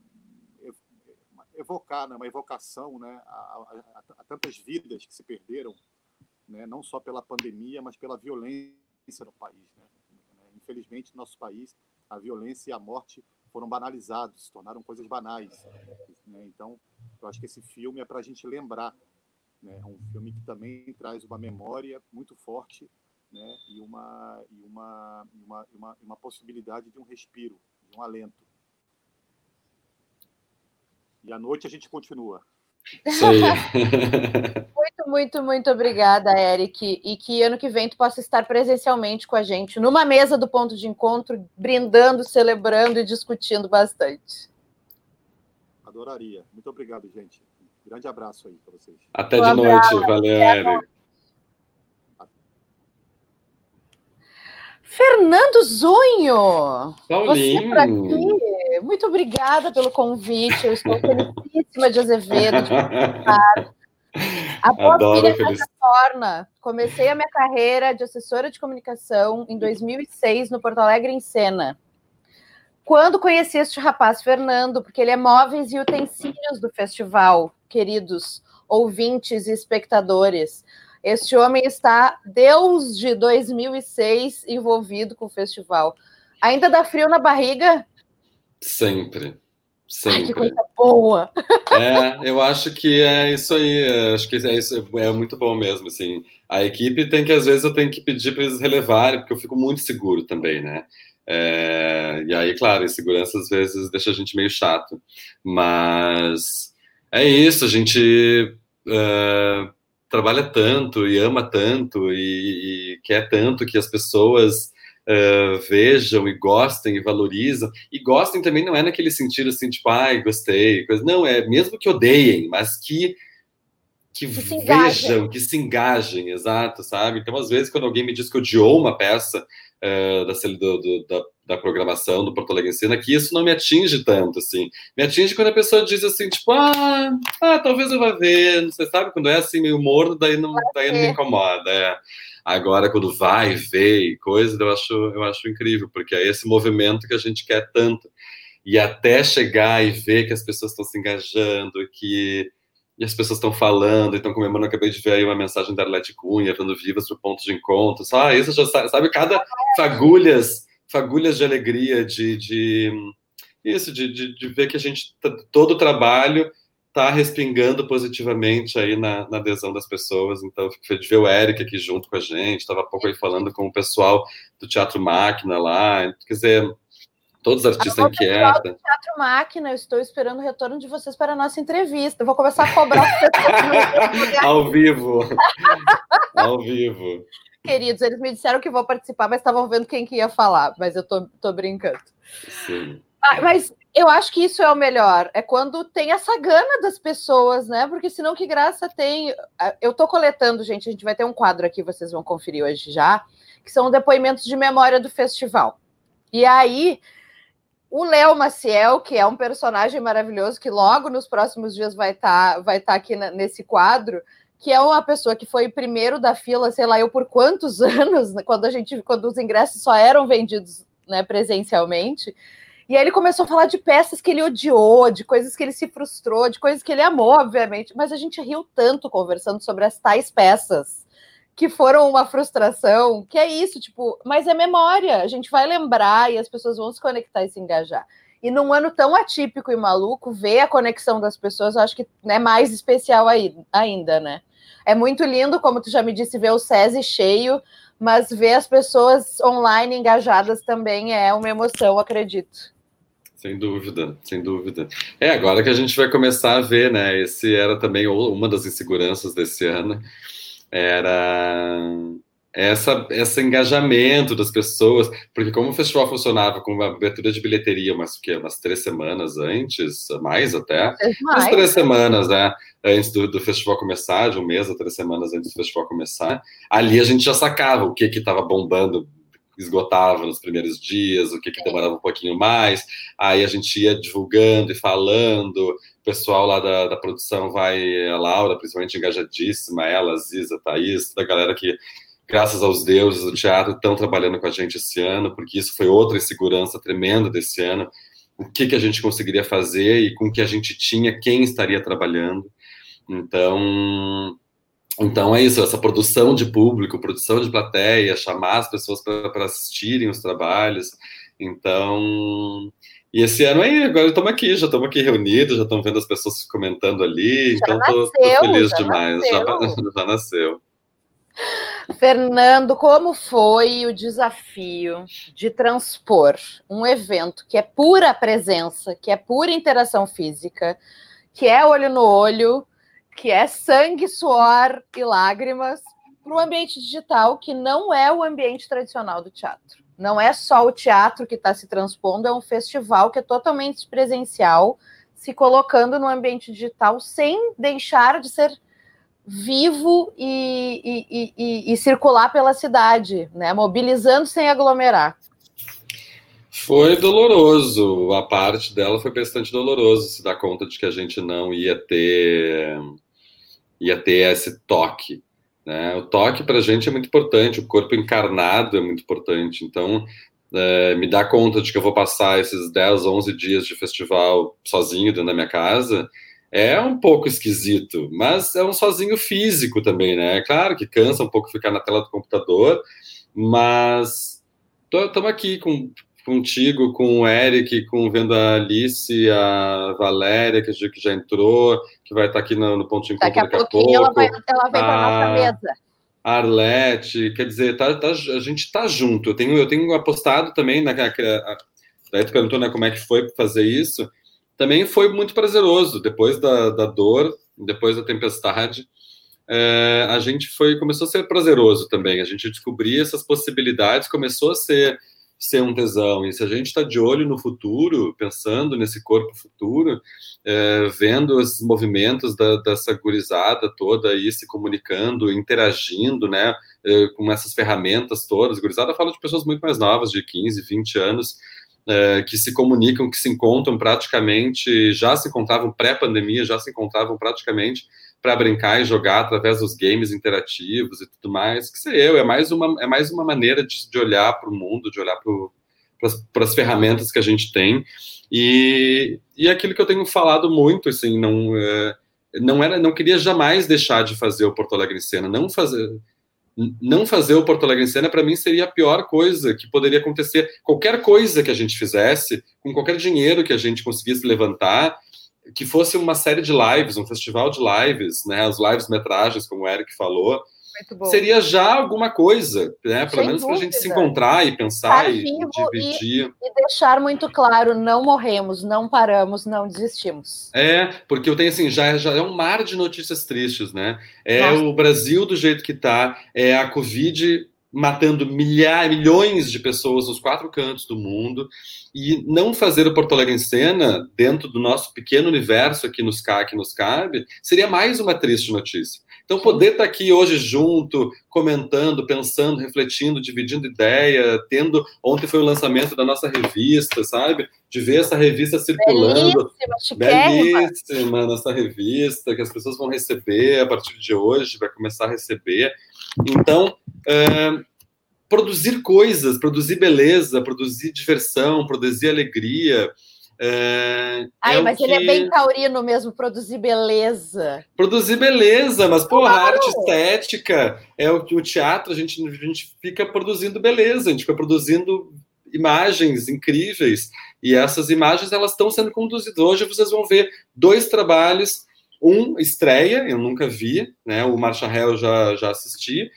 uma evocar, né? uma evocação né? A, a, a, tantas vidas que se perderam, né? não só pela pandemia, mas pela violência no país. Né? Infelizmente, no nosso país, a violência e a morte foram banalizados, se tornaram coisas banais. Né? Então, eu acho que esse filme é para a gente lembrar. Né? É um filme que também traz uma memória muito forte né? e, uma, e uma, uma, uma, uma possibilidade de um respiro, de um alento. E à noite a gente continua. muito, muito, muito obrigada, Eric. E que ano que vem tu possa estar presencialmente com a gente, numa mesa do ponto de encontro, brindando, celebrando e discutindo bastante. Adoraria. Muito obrigado, gente. Um grande abraço aí para vocês. Até de noite. Valeu, Eric. Fernando Zunho! Paulinho! Você aqui. Muito obrigada pelo convite. Eu estou felicíssima de Azevedo, de participar. Após vir plataforma, comecei a minha carreira de assessora de comunicação em 2006 no Porto Alegre em Sena. Quando conheci este rapaz, Fernando, porque ele é móveis e utensílios do festival, queridos ouvintes e espectadores. Este homem está desde 2006 envolvido com o festival. Ainda dá frio na barriga? Sempre. Sempre. Ai, que coisa boa! É, eu acho que é isso aí. Acho que é isso, é muito bom mesmo. Assim, a equipe tem que, às vezes, eu tenho que pedir para eles relevarem, porque eu fico muito seguro também, né? É, e aí, claro, insegurança às vezes deixa a gente meio chato. Mas é isso, a gente uh, trabalha tanto e ama tanto e, e quer tanto que as pessoas uh, vejam e gostem e valorizam. E gostem também não é naquele sentido assim, tipo, ai, gostei, coisa. Não, é mesmo que odeiem, mas que que, que vejam, que se engajem, exato, sabe? Então, às vezes, quando alguém me diz que odiou uma peça uh, da, do, do, da, da, programação do Porto Alegre Cena, que isso não me atinge tanto, assim. Me atinge quando a pessoa diz assim, tipo, ah, ah talvez eu vá ver, você sabe? Quando é assim, meio morno, daí não, daí não me incomoda, é. Agora, quando vai, vê e coisa, eu acho, eu acho incrível, porque é esse movimento que a gente quer tanto. E até chegar e ver que as pessoas estão se engajando, que e as pessoas estão falando, estão comemorando. Acabei de ver aí uma mensagem da Arlete Cunha, dando vivas para o ponto de encontro. Ah, isso já sabe, sabe cada fagulhas, fagulhas de alegria, de, de isso, de, de, de ver que a gente, todo o trabalho está respingando positivamente aí na, na, adesão das pessoas. Então, fico feliz de ver o Eric aqui junto com a gente. Estava há pouco aí falando com o pessoal do Teatro Máquina lá. Quer dizer, todos os artistas inquietos. Teatro Máquina, eu estou esperando o retorno de vocês para a nossa entrevista. Eu vou começar a cobrar Ao vivo. Ao vivo. Queridos, eles me disseram que vão participar, mas estavam vendo quem que ia falar. Mas eu tô, tô brincando. Sim. Ah, mas eu acho que isso é o melhor. É quando tem essa gana das pessoas, né? Porque senão que graça tem. Ah, eu tô coletando, gente. A gente vai ter um quadro aqui, vocês vão conferir hoje já, que são depoimentos de memória do festival. E aí, o Léo Maciel, que é um personagem maravilhoso, que logo nos próximos dias vai estar tá, vai tá aqui na, nesse quadro, que é uma pessoa que foi primeiro da fila, sei lá, eu por quantos anos, quando a gente, quando os ingressos só eram vendidos né, presencialmente. E aí ele começou a falar de peças que ele odiou, de coisas que ele se frustrou, de coisas que ele amou, obviamente. Mas a gente riu tanto conversando sobre as tais peças que foram uma frustração, que é isso, tipo, mas é memória, a gente vai lembrar e as pessoas vão se conectar e se engajar. E num ano tão atípico e maluco, ver a conexão das pessoas, eu acho que é mais especial aí, ainda, né? É muito lindo, como tu já me disse, ver o SESI cheio, mas ver as pessoas online engajadas também é uma emoção, acredito. Sem dúvida, sem dúvida. É agora que a gente vai começar a ver, né? Esse era também uma das inseguranças desse ano, era essa, esse engajamento das pessoas, porque como o festival funcionava com uma abertura de bilheteria umas, que, umas três semanas antes, mais até, mais. umas três semanas, né? Antes do, do, festival começar, de um mês a três semanas antes do festival começar, ali a gente já sacava o que que estava bombando esgotava nos primeiros dias, o que, que demorava um pouquinho mais, aí a gente ia divulgando e falando, o pessoal lá da, da produção vai, a Laura, principalmente engajadíssima, ela, a Ziza, Thaís, toda a galera que, graças aos deuses do teatro, estão trabalhando com a gente esse ano, porque isso foi outra insegurança tremenda desse ano, o que, que a gente conseguiria fazer e com o que a gente tinha, quem estaria trabalhando. Então, então é isso, essa produção de público, produção de plateia, chamar as pessoas para assistirem os trabalhos. Então, E esse ano aí, agora estamos aqui, já estamos aqui reunidos, já estamos vendo as pessoas comentando ali, já então estou feliz já demais, nasceu. Já, já nasceu. Fernando, como foi o desafio de transpor um evento que é pura presença, que é pura interação física, que é olho no olho, que é sangue, suor e lágrimas, para o ambiente digital, que não é o ambiente tradicional do teatro. Não é só o teatro que está se transpondo, é um festival que é totalmente presencial, se colocando no ambiente digital sem deixar de ser vivo e, e, e, e circular pela cidade, né? mobilizando sem aglomerar. Foi doloroso, a parte dela foi bastante doloroso se dar conta de que a gente não ia ter ia ter esse toque. Né? O toque para a gente é muito importante, o corpo encarnado é muito importante. Então, é, me dar conta de que eu vou passar esses 10, 11 dias de festival sozinho dentro da minha casa é um pouco esquisito, mas é um sozinho físico também, né? Claro que cansa um pouco ficar na tela do computador, mas estamos aqui com, contigo, com o Eric, com vendo a Alice, a Valéria, que já entrou, que vai estar aqui no, no ponto de encontro daqui a, daqui a pouco. Ela, vai, ela vem para a nossa mesa. Arlete, quer dizer, tá, tá, a gente tá junto. Eu tenho, eu tenho apostado também na. Daí tu perguntou né, como é que foi fazer isso também foi muito prazeroso. Depois da, da dor, depois da tempestade, é, a gente foi começou a ser prazeroso também. A gente descobria essas possibilidades, começou a ser ser um tesão. E se a gente está de olho no futuro, pensando nesse corpo futuro, é, vendo os movimentos da, dessa gurizada toda aí se comunicando, interagindo, né, é, com essas ferramentas todas. Gurizada fala de pessoas muito mais novas, de 15, 20 anos, é, que se comunicam, que se encontram praticamente, já se encontravam pré-pandemia, já se encontravam praticamente para brincar e jogar através dos games interativos e tudo mais. Que sei eu, é mais uma, é mais uma maneira de, de olhar para o mundo, de olhar para as ferramentas que a gente tem. E, e aquilo que eu tenho falado muito, assim, não, é, não era, não queria jamais deixar de fazer o Porto Alegre em cena, não fazer não fazer o Porto Alegre em cena, para mim, seria a pior coisa que poderia acontecer. Qualquer coisa que a gente fizesse, com qualquer dinheiro que a gente conseguisse levantar, que fosse uma série de lives, um festival de lives, né, as lives metragens, como o Eric falou, seria já alguma coisa, né? Pelo Sem menos para a gente se encontrar e pensar e dividir. E, e, deixar muito claro, não morremos, não paramos, não desistimos. É, porque eu tenho assim, já, já é um mar de notícias tristes, né? É Nossa. o Brasil do jeito que está, é a Covid matando milhares, milhões de pessoas nos quatro cantos do mundo e não fazer o Porto Alegre em cena dentro do nosso pequeno universo aqui nos, que nos cabe seria mais uma triste notícia. Então, poder estar aqui hoje junto, comentando, pensando, refletindo, dividindo ideia, tendo. Ontem foi o lançamento da nossa revista, sabe? De ver essa revista circulando. Belíssima, belíssima nossa revista, que as pessoas vão receber a partir de hoje, vai começar a receber. Então, é, produzir coisas, produzir beleza, produzir diversão, produzir alegria. É, Ai, é mas ele é bem taurino mesmo, produzir beleza. Produzir beleza, mas, porra, claro. arte estética, é o, o teatro, a gente, a gente fica produzindo beleza, a gente fica produzindo imagens incríveis, e essas imagens, elas estão sendo conduzidas. Hoje vocês vão ver dois trabalhos, um estreia, eu nunca vi, né, o Marcha Hell já, já assisti,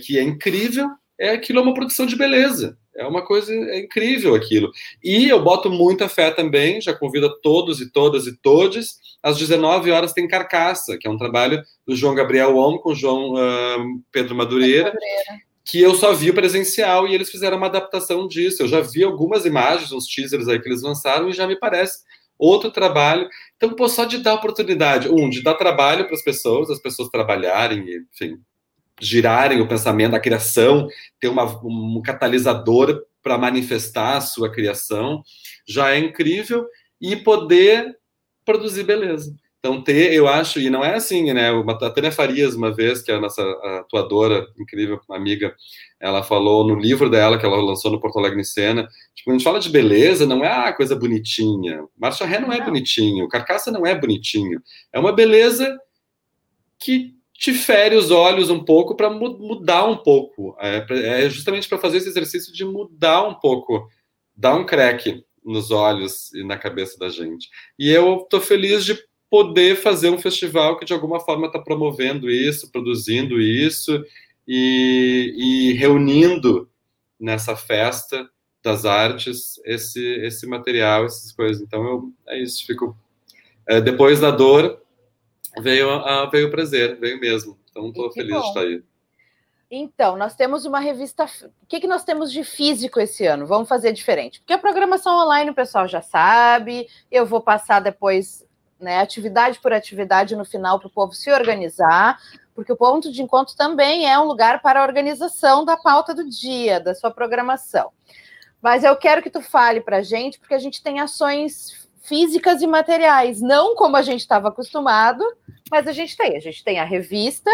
que é incrível, é aquilo é uma produção de beleza. É uma coisa é incrível aquilo. E eu boto muita fé também, já convido a todos e todas e todes. Às 19 horas tem Carcaça, que é um trabalho do João Gabriel Om com o João uh, Pedro Madureira, que eu só vi o presencial e eles fizeram uma adaptação disso. Eu já vi algumas imagens, uns teasers aí que eles lançaram e já me parece outro trabalho. Então, pô, só de dar oportunidade, um, de dar trabalho para as pessoas, as pessoas trabalharem, enfim, girarem o pensamento, a criação, ter uma, um catalisador para manifestar a sua criação, já é incrível, e poder produzir beleza. Então, ter, eu acho, e não é assim, né? A Tânia Farias, uma vez, que é a nossa atuadora, incrível amiga, ela falou no livro dela, que ela lançou no Porto Alegre em Cena, tipo, quando a gente fala de beleza, não é a ah, coisa bonitinha. Marcha Ré não é bonitinho, Carcaça não é bonitinho. É uma beleza que te fere os olhos um pouco para mudar um pouco. É, é justamente para fazer esse exercício de mudar um pouco, dar um crack nos olhos e na cabeça da gente. E eu estou feliz de poder fazer um festival que de alguma forma está promovendo isso, produzindo isso e, e, reunindo nessa festa das artes esse esse material, essas coisas. Então eu é isso, fico é, depois da dor veio a, veio o prazer, veio mesmo. Então estou feliz bom. de estar aí. Então, nós temos uma revista. O que, que nós temos de físico esse ano? Vamos fazer diferente. Porque a programação online o pessoal já sabe. Eu vou passar depois, né, atividade por atividade no final para o povo se organizar. Porque o ponto de encontro também é um lugar para a organização da pauta do dia, da sua programação. Mas eu quero que tu fale para a gente, porque a gente tem ações físicas e materiais, não como a gente estava acostumado, mas a gente tem. A gente tem a revista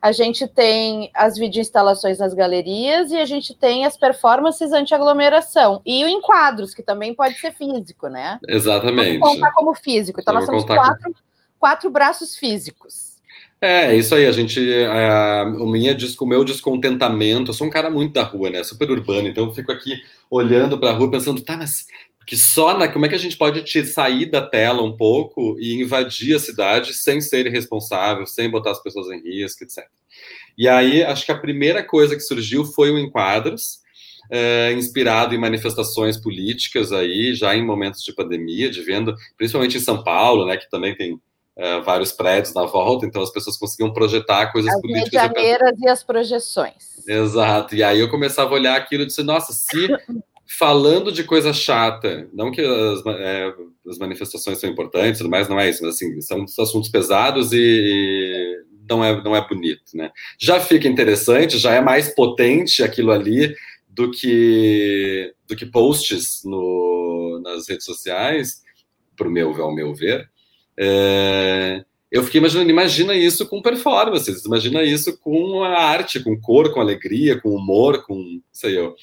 a gente tem as videoinstalações nas galerias e a gente tem as performances anti-aglomeração. E o enquadros, que também pode ser físico, né? Exatamente. Vamos contar como físico. Então, nós temos quatro, com... quatro braços físicos. É, isso aí, a gente. A, o, minha, o meu descontentamento, eu sou um cara muito da rua, né? Super urbano, então eu fico aqui olhando para a rua pensando, tá, mas que só na como é que a gente pode te sair da tela um pouco e invadir a cidade sem ser irresponsável, sem botar as pessoas em risco, etc. E aí acho que a primeira coisa que surgiu foi o Enquadros, é, inspirado em manifestações políticas aí já em momentos de pandemia, de vendo, principalmente em São Paulo, né, que também tem é, vários prédios na volta, então as pessoas conseguiam projetar coisas as políticas. As medianeiras e as projeções. Exato. E aí eu começava a olhar aquilo e disse, nossa, se falando de coisa chata, não que as, é, as manifestações são importantes, mas não é isso, mas assim, são assuntos pesados e não é, não é bonito, né? Já fica interessante, já é mais potente aquilo ali do que do que posts no, nas redes sociais, pro meu, ao meu ver. É, eu fiquei imaginando, imagina isso com performances, imagina isso com a arte, com cor, com alegria, com humor, com sei eu.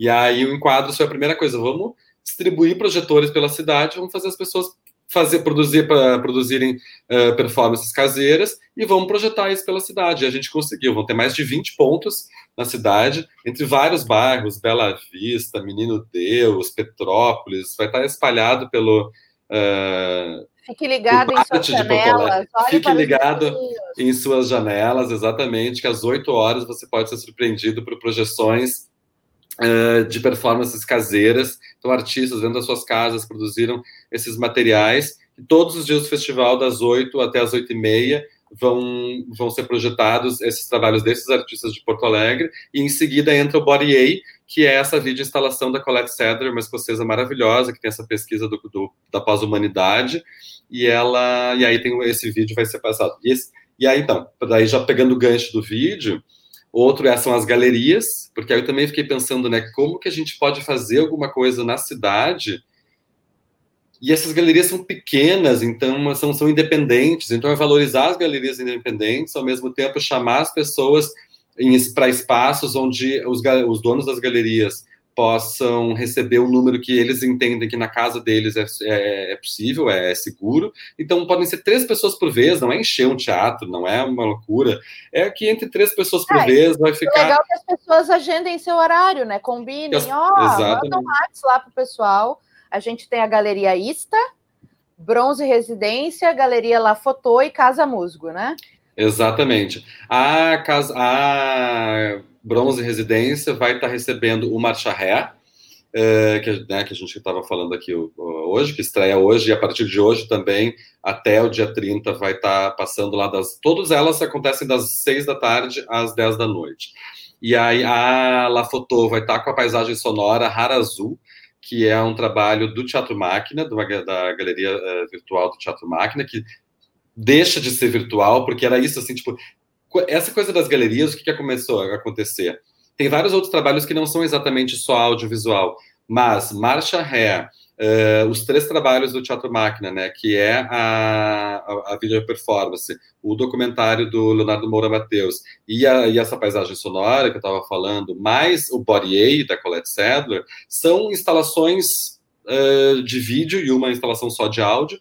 E aí o enquadro foi a primeira coisa, vamos distribuir projetores pela cidade, vamos fazer as pessoas fazer produzir para produzirem uh, performances caseiras e vamos projetar isso pela cidade. E a gente conseguiu, vão ter mais de 20 pontos na cidade, entre vários bairros, Bela Vista, Menino Deus, Petrópolis, vai estar espalhado pelo uh, Fique ligado em suas janelas. Fique ligado em suas janelas, exatamente, que às 8 horas você pode ser surpreendido por projeções uh, de performances caseiras. Então, artistas dentro das suas casas produziram esses materiais. E todos os dias do festival, das 8 até as 8 e meia, vão, vão ser projetados esses trabalhos desses artistas de Porto Alegre. E em seguida entra o A, que é essa vídeo instalação da Colette Cedar, uma escocesa maravilhosa, que tem essa pesquisa do, do da pós-humanidade. E ela e aí tem esse vídeo vai ser passado. E, esse, e aí, então, daí já pegando o gancho do vídeo, Outro é, são as galerias, porque aí eu também fiquei pensando, né, como que a gente pode fazer alguma coisa na cidade e essas galerias são pequenas, então são, são independentes, então é valorizar as galerias independentes, ao mesmo tempo chamar as pessoas para espaços onde os, os donos das galerias possam receber um número que eles entendem que na casa deles é, é, é, possível, é, seguro. Então, podem ser três pessoas por vez, não é encher um teatro, não é uma loucura. É que entre três pessoas por é, vez vai ficar. É legal que as pessoas agendem seu horário, né? Combinem, as... ó, manda um WhatsApp lá pro pessoal. A gente tem a Galeria Ista, Bronze Residência, Galeria La Fotô e Casa Musgo, né? Exatamente. A, casa, a Bronze Residência vai estar recebendo o Marcha Ré, é, que, né, que, a gente estava falando aqui hoje, que estreia hoje, e a partir de hoje também, até o dia 30, vai estar passando lá das. Todas elas acontecem das 6 da tarde às 10 da noite. E aí a La Fotô vai estar com a paisagem sonora Rara Azul, que é um trabalho do Teatro Máquina, da Galeria uh, Virtual do Teatro Máquina, que deixa de ser virtual, porque era isso, assim, tipo, essa coisa das galerias, o que, que começou a acontecer? Tem vários outros trabalhos que não são exatamente só audiovisual, mas Marcha Ré, uh, os três trabalhos do Teatro Máquina, né, que é a, a, a video performance, o documentário do Leonardo Moura Mateus e, a, e essa paisagem sonora que eu estava falando, mais o A, da Colette Sadler, são instalações uh, de vídeo e uma instalação só de áudio,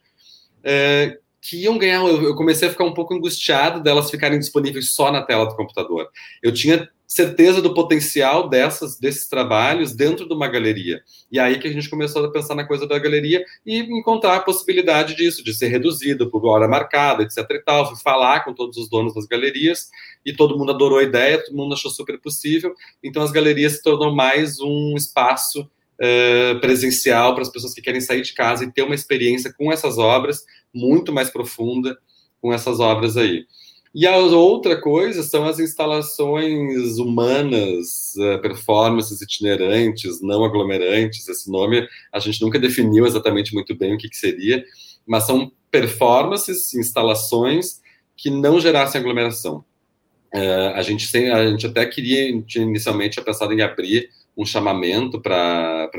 uh, que iam ganhar. Eu comecei a ficar um pouco angustiado delas ficarem disponíveis só na tela do computador. Eu tinha certeza do potencial dessas, desses trabalhos dentro de uma galeria. E aí que a gente começou a pensar na coisa da galeria e encontrar a possibilidade disso, de ser reduzido por hora marcada, etc e tal. Fui falar com todos os donos das galerias e todo mundo adorou a ideia, todo mundo achou super possível. Então as galerias se tornou mais um espaço uh, presencial para as pessoas que querem sair de casa e ter uma experiência com essas obras muito mais profunda com essas obras aí. E a outra coisa são as instalações humanas, eh, performances itinerantes, não aglomerantes. Esse nome a gente nunca definiu exatamente muito bem o que, que seria, mas são performances, instalações que não gerassem aglomeração. Uh, a, gente a gente até queria, inicialmente, tinha pensado em abrir um chamamento para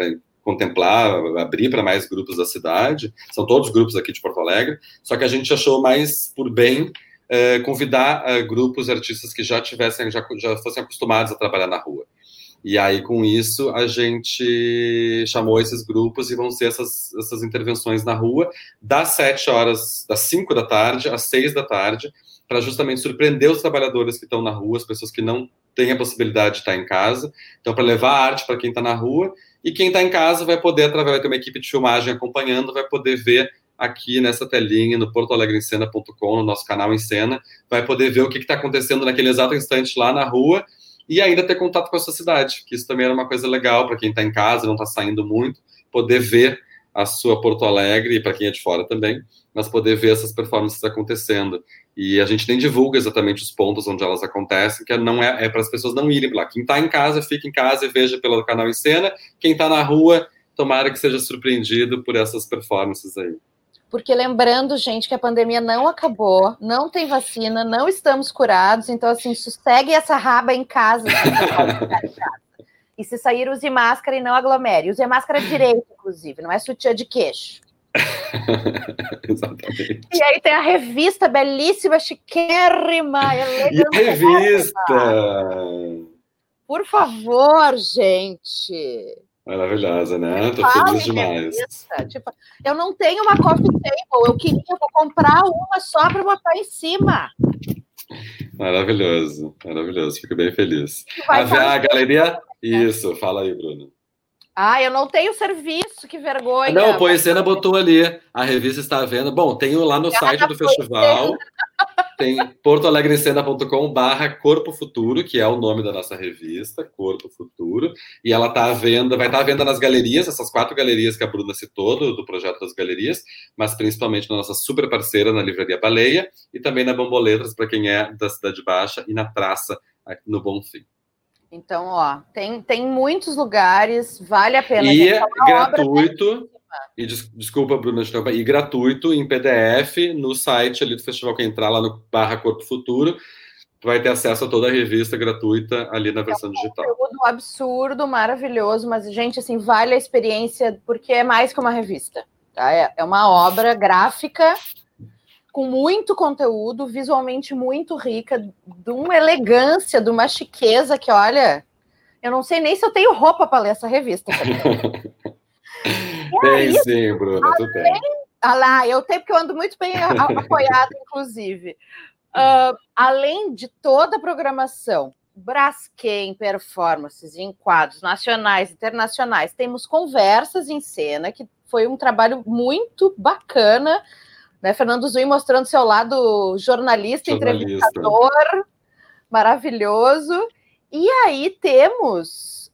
contemplar, abrir para mais grupos da cidade. São todos grupos aqui de Porto Alegre, só que a gente achou mais por bem é, convidar uh, grupos artistas que já tivessem, já, já fossem acostumados a trabalhar na rua. E aí, com isso, a gente chamou esses grupos e vão ser essas, essas intervenções na rua, das sete horas, das cinco da tarde às seis da tarde, para justamente surpreender os trabalhadores que estão na rua, as pessoas que não têm a possibilidade de estar em casa. Então, para levar arte para quem está na rua, e quem está em casa vai poder, através, ter uma equipe de filmagem acompanhando, vai poder ver aqui nessa telinha no portoalegreencena.com, no nosso canal em cena, vai poder ver o que está acontecendo naquele exato instante lá na rua e ainda ter contato com a sociedade, que isso também era uma coisa legal para quem está em casa, não está saindo muito, poder ver a sua Porto Alegre e para quem é de fora também, mas poder ver essas performances acontecendo. E a gente nem divulga exatamente os pontos onde elas acontecem, que não é, é para as pessoas não irem lá. Quem está em casa, fica em casa e veja pelo canal em cena. Quem está na rua, tomara que seja surpreendido por essas performances aí. Porque lembrando, gente, que a pandemia não acabou, não tem vacina, não estamos curados, então assim, sossegue essa raba em casa. e se sair, use máscara e não aglomere. Use máscara direito, inclusive, não é sutiã de queixo. Exatamente. E aí tem a revista belíssima, chiquérrima, E a revista! Por favor, gente. Maravilhosa, né? Tô feliz demais. Tipo, eu não tenho uma coffee table, eu queria, eu vou comprar uma só para botar em cima. Maravilhoso, maravilhoso, fico bem feliz. A, a galeria. Isso, fala aí, Bruno. Ah, eu não tenho serviço, que vergonha. Não, o Poecena botou ali. A revista está vendo. Bom, tenho lá no site do festival. Tem portoalegrecena.com barra Corpo Futuro, que é o nome da nossa revista, Corpo Futuro. E ela está à venda, vai estar tá à venda nas galerias, essas quatro galerias que a Bruna citou, do, do projeto das galerias, mas principalmente na nossa super parceira, na Livraria Baleia, e também na Bomboletras, para quem é da Cidade Baixa, e na Traça, no Bonfim. Então, ó, tem, tem muitos lugares, vale a pena. E é gratuito. E des, desculpa, Bruna, e gratuito em PDF no site ali do festival que entrar lá no barra Corpo Futuro, vai ter acesso a toda a revista gratuita ali na versão é um digital. Conteúdo absurdo, maravilhoso, mas gente, assim, vale a experiência porque é mais que uma revista. Tá? É, é uma obra gráfica com muito conteúdo, visualmente muito rica, de uma elegância, de uma chiqueza que, olha, eu não sei nem se eu tenho roupa para ler essa revista. tem sim, Bruna, tu tem. Ah lá, eu tenho, porque eu ando muito bem apoiada, inclusive. Uh, além de toda a programação, Braskem performances em quadros nacionais, internacionais, temos conversas em cena, que foi um trabalho muito bacana né? Fernando Zui mostrando seu lado jornalista, jornalista, entrevistador, maravilhoso. E aí temos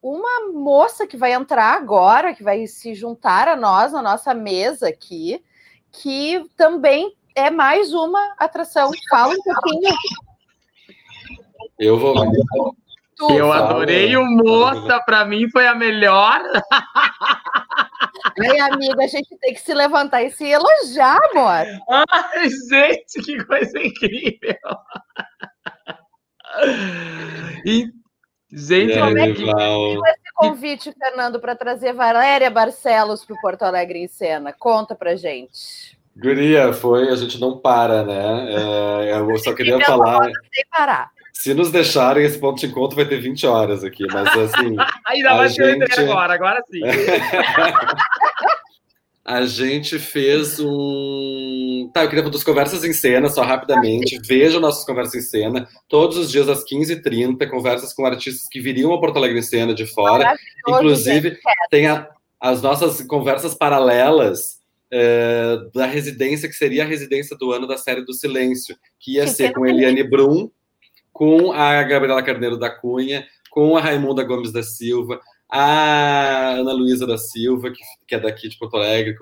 uma moça que vai entrar agora, que vai se juntar a nós na nossa mesa aqui, que também é mais uma atração. Fala um pouquinho. Eu vou. Tu, eu adorei o moça, para mim foi a melhor. Aí, amiga, a gente tem que se levantar e se elogiar, amor. Ai, gente, que coisa incrível. E, gente, como é que foi esse convite, Fernando, para trazer Valéria Barcelos para o Porto Alegre em cena? Conta pra gente. Guria, foi, a gente não para, né? É, eu só queria falar. Sem parar. Se nos deixarem, esse ponto de encontro vai ter 20 horas aqui, mas assim. Ainda vai gente... ter agora, agora sim. a gente fez um. tá, eu queria falar das conversas em cena, só rapidamente. Vejam nossas conversas em cena, todos os dias às 15h30, conversas com artistas que viriam a Porto Alegre em cena de fora. Inclusive, gente. tem a, as nossas conversas paralelas é, da residência, que seria a residência do ano da série do Silêncio, que ia que ser com Eliane Brum, com a Gabriela Carneiro da Cunha, com a Raimunda Gomes da Silva, a Ana Luísa da Silva, que, que, é daqui de Porto Alegre,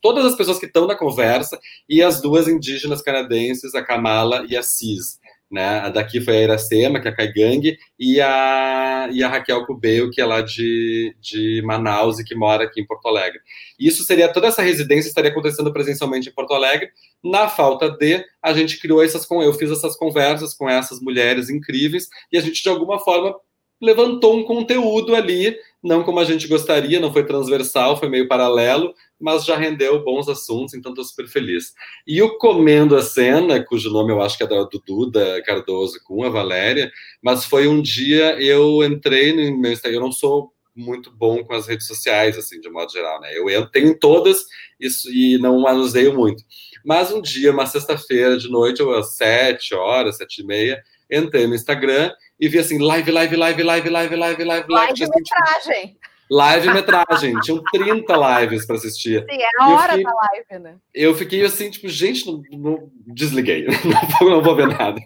todas as pessoas que estão na conversa, e as duas indígenas canadenses, a Kamala e a Cis. Né? A daqui foi a Iracema, que é a Caigang, e a, e a Raquel Cubeu, que é lá de, de Manaus e que mora aqui em Porto Alegre. Isso seria, toda essa residência estaria acontecendo presencialmente em Porto Alegre. Na falta de, a gente criou essas, eu fiz essas conversas com essas mulheres incríveis, e a gente, de alguma forma, levantou um conteúdo ali, não como a gente gostaria, não foi transversal, foi meio paralelo, mas já rendeu bons assuntos, então estou super feliz. E o Comendo a Cena, cujo nome eu acho que é do Duda Cardoso com a Valéria, mas foi um dia eu entrei no meu Instagram, eu não sou muito bom com as redes sociais, assim, de modo geral, né? Eu, eu tenho todas isso, e não manuseio muito. Mas um dia, uma sexta-feira de noite, às sete horas, sete e meia, entrei no Instagram e vi assim, live, live, live, live, live, live, live, live. Live metragem. Live metragem. Tinham 30 lives para assistir. Sim, é a hora fiquei, da live, né? Eu fiquei assim, tipo, gente, não, não desliguei. Não vou, não vou ver nada.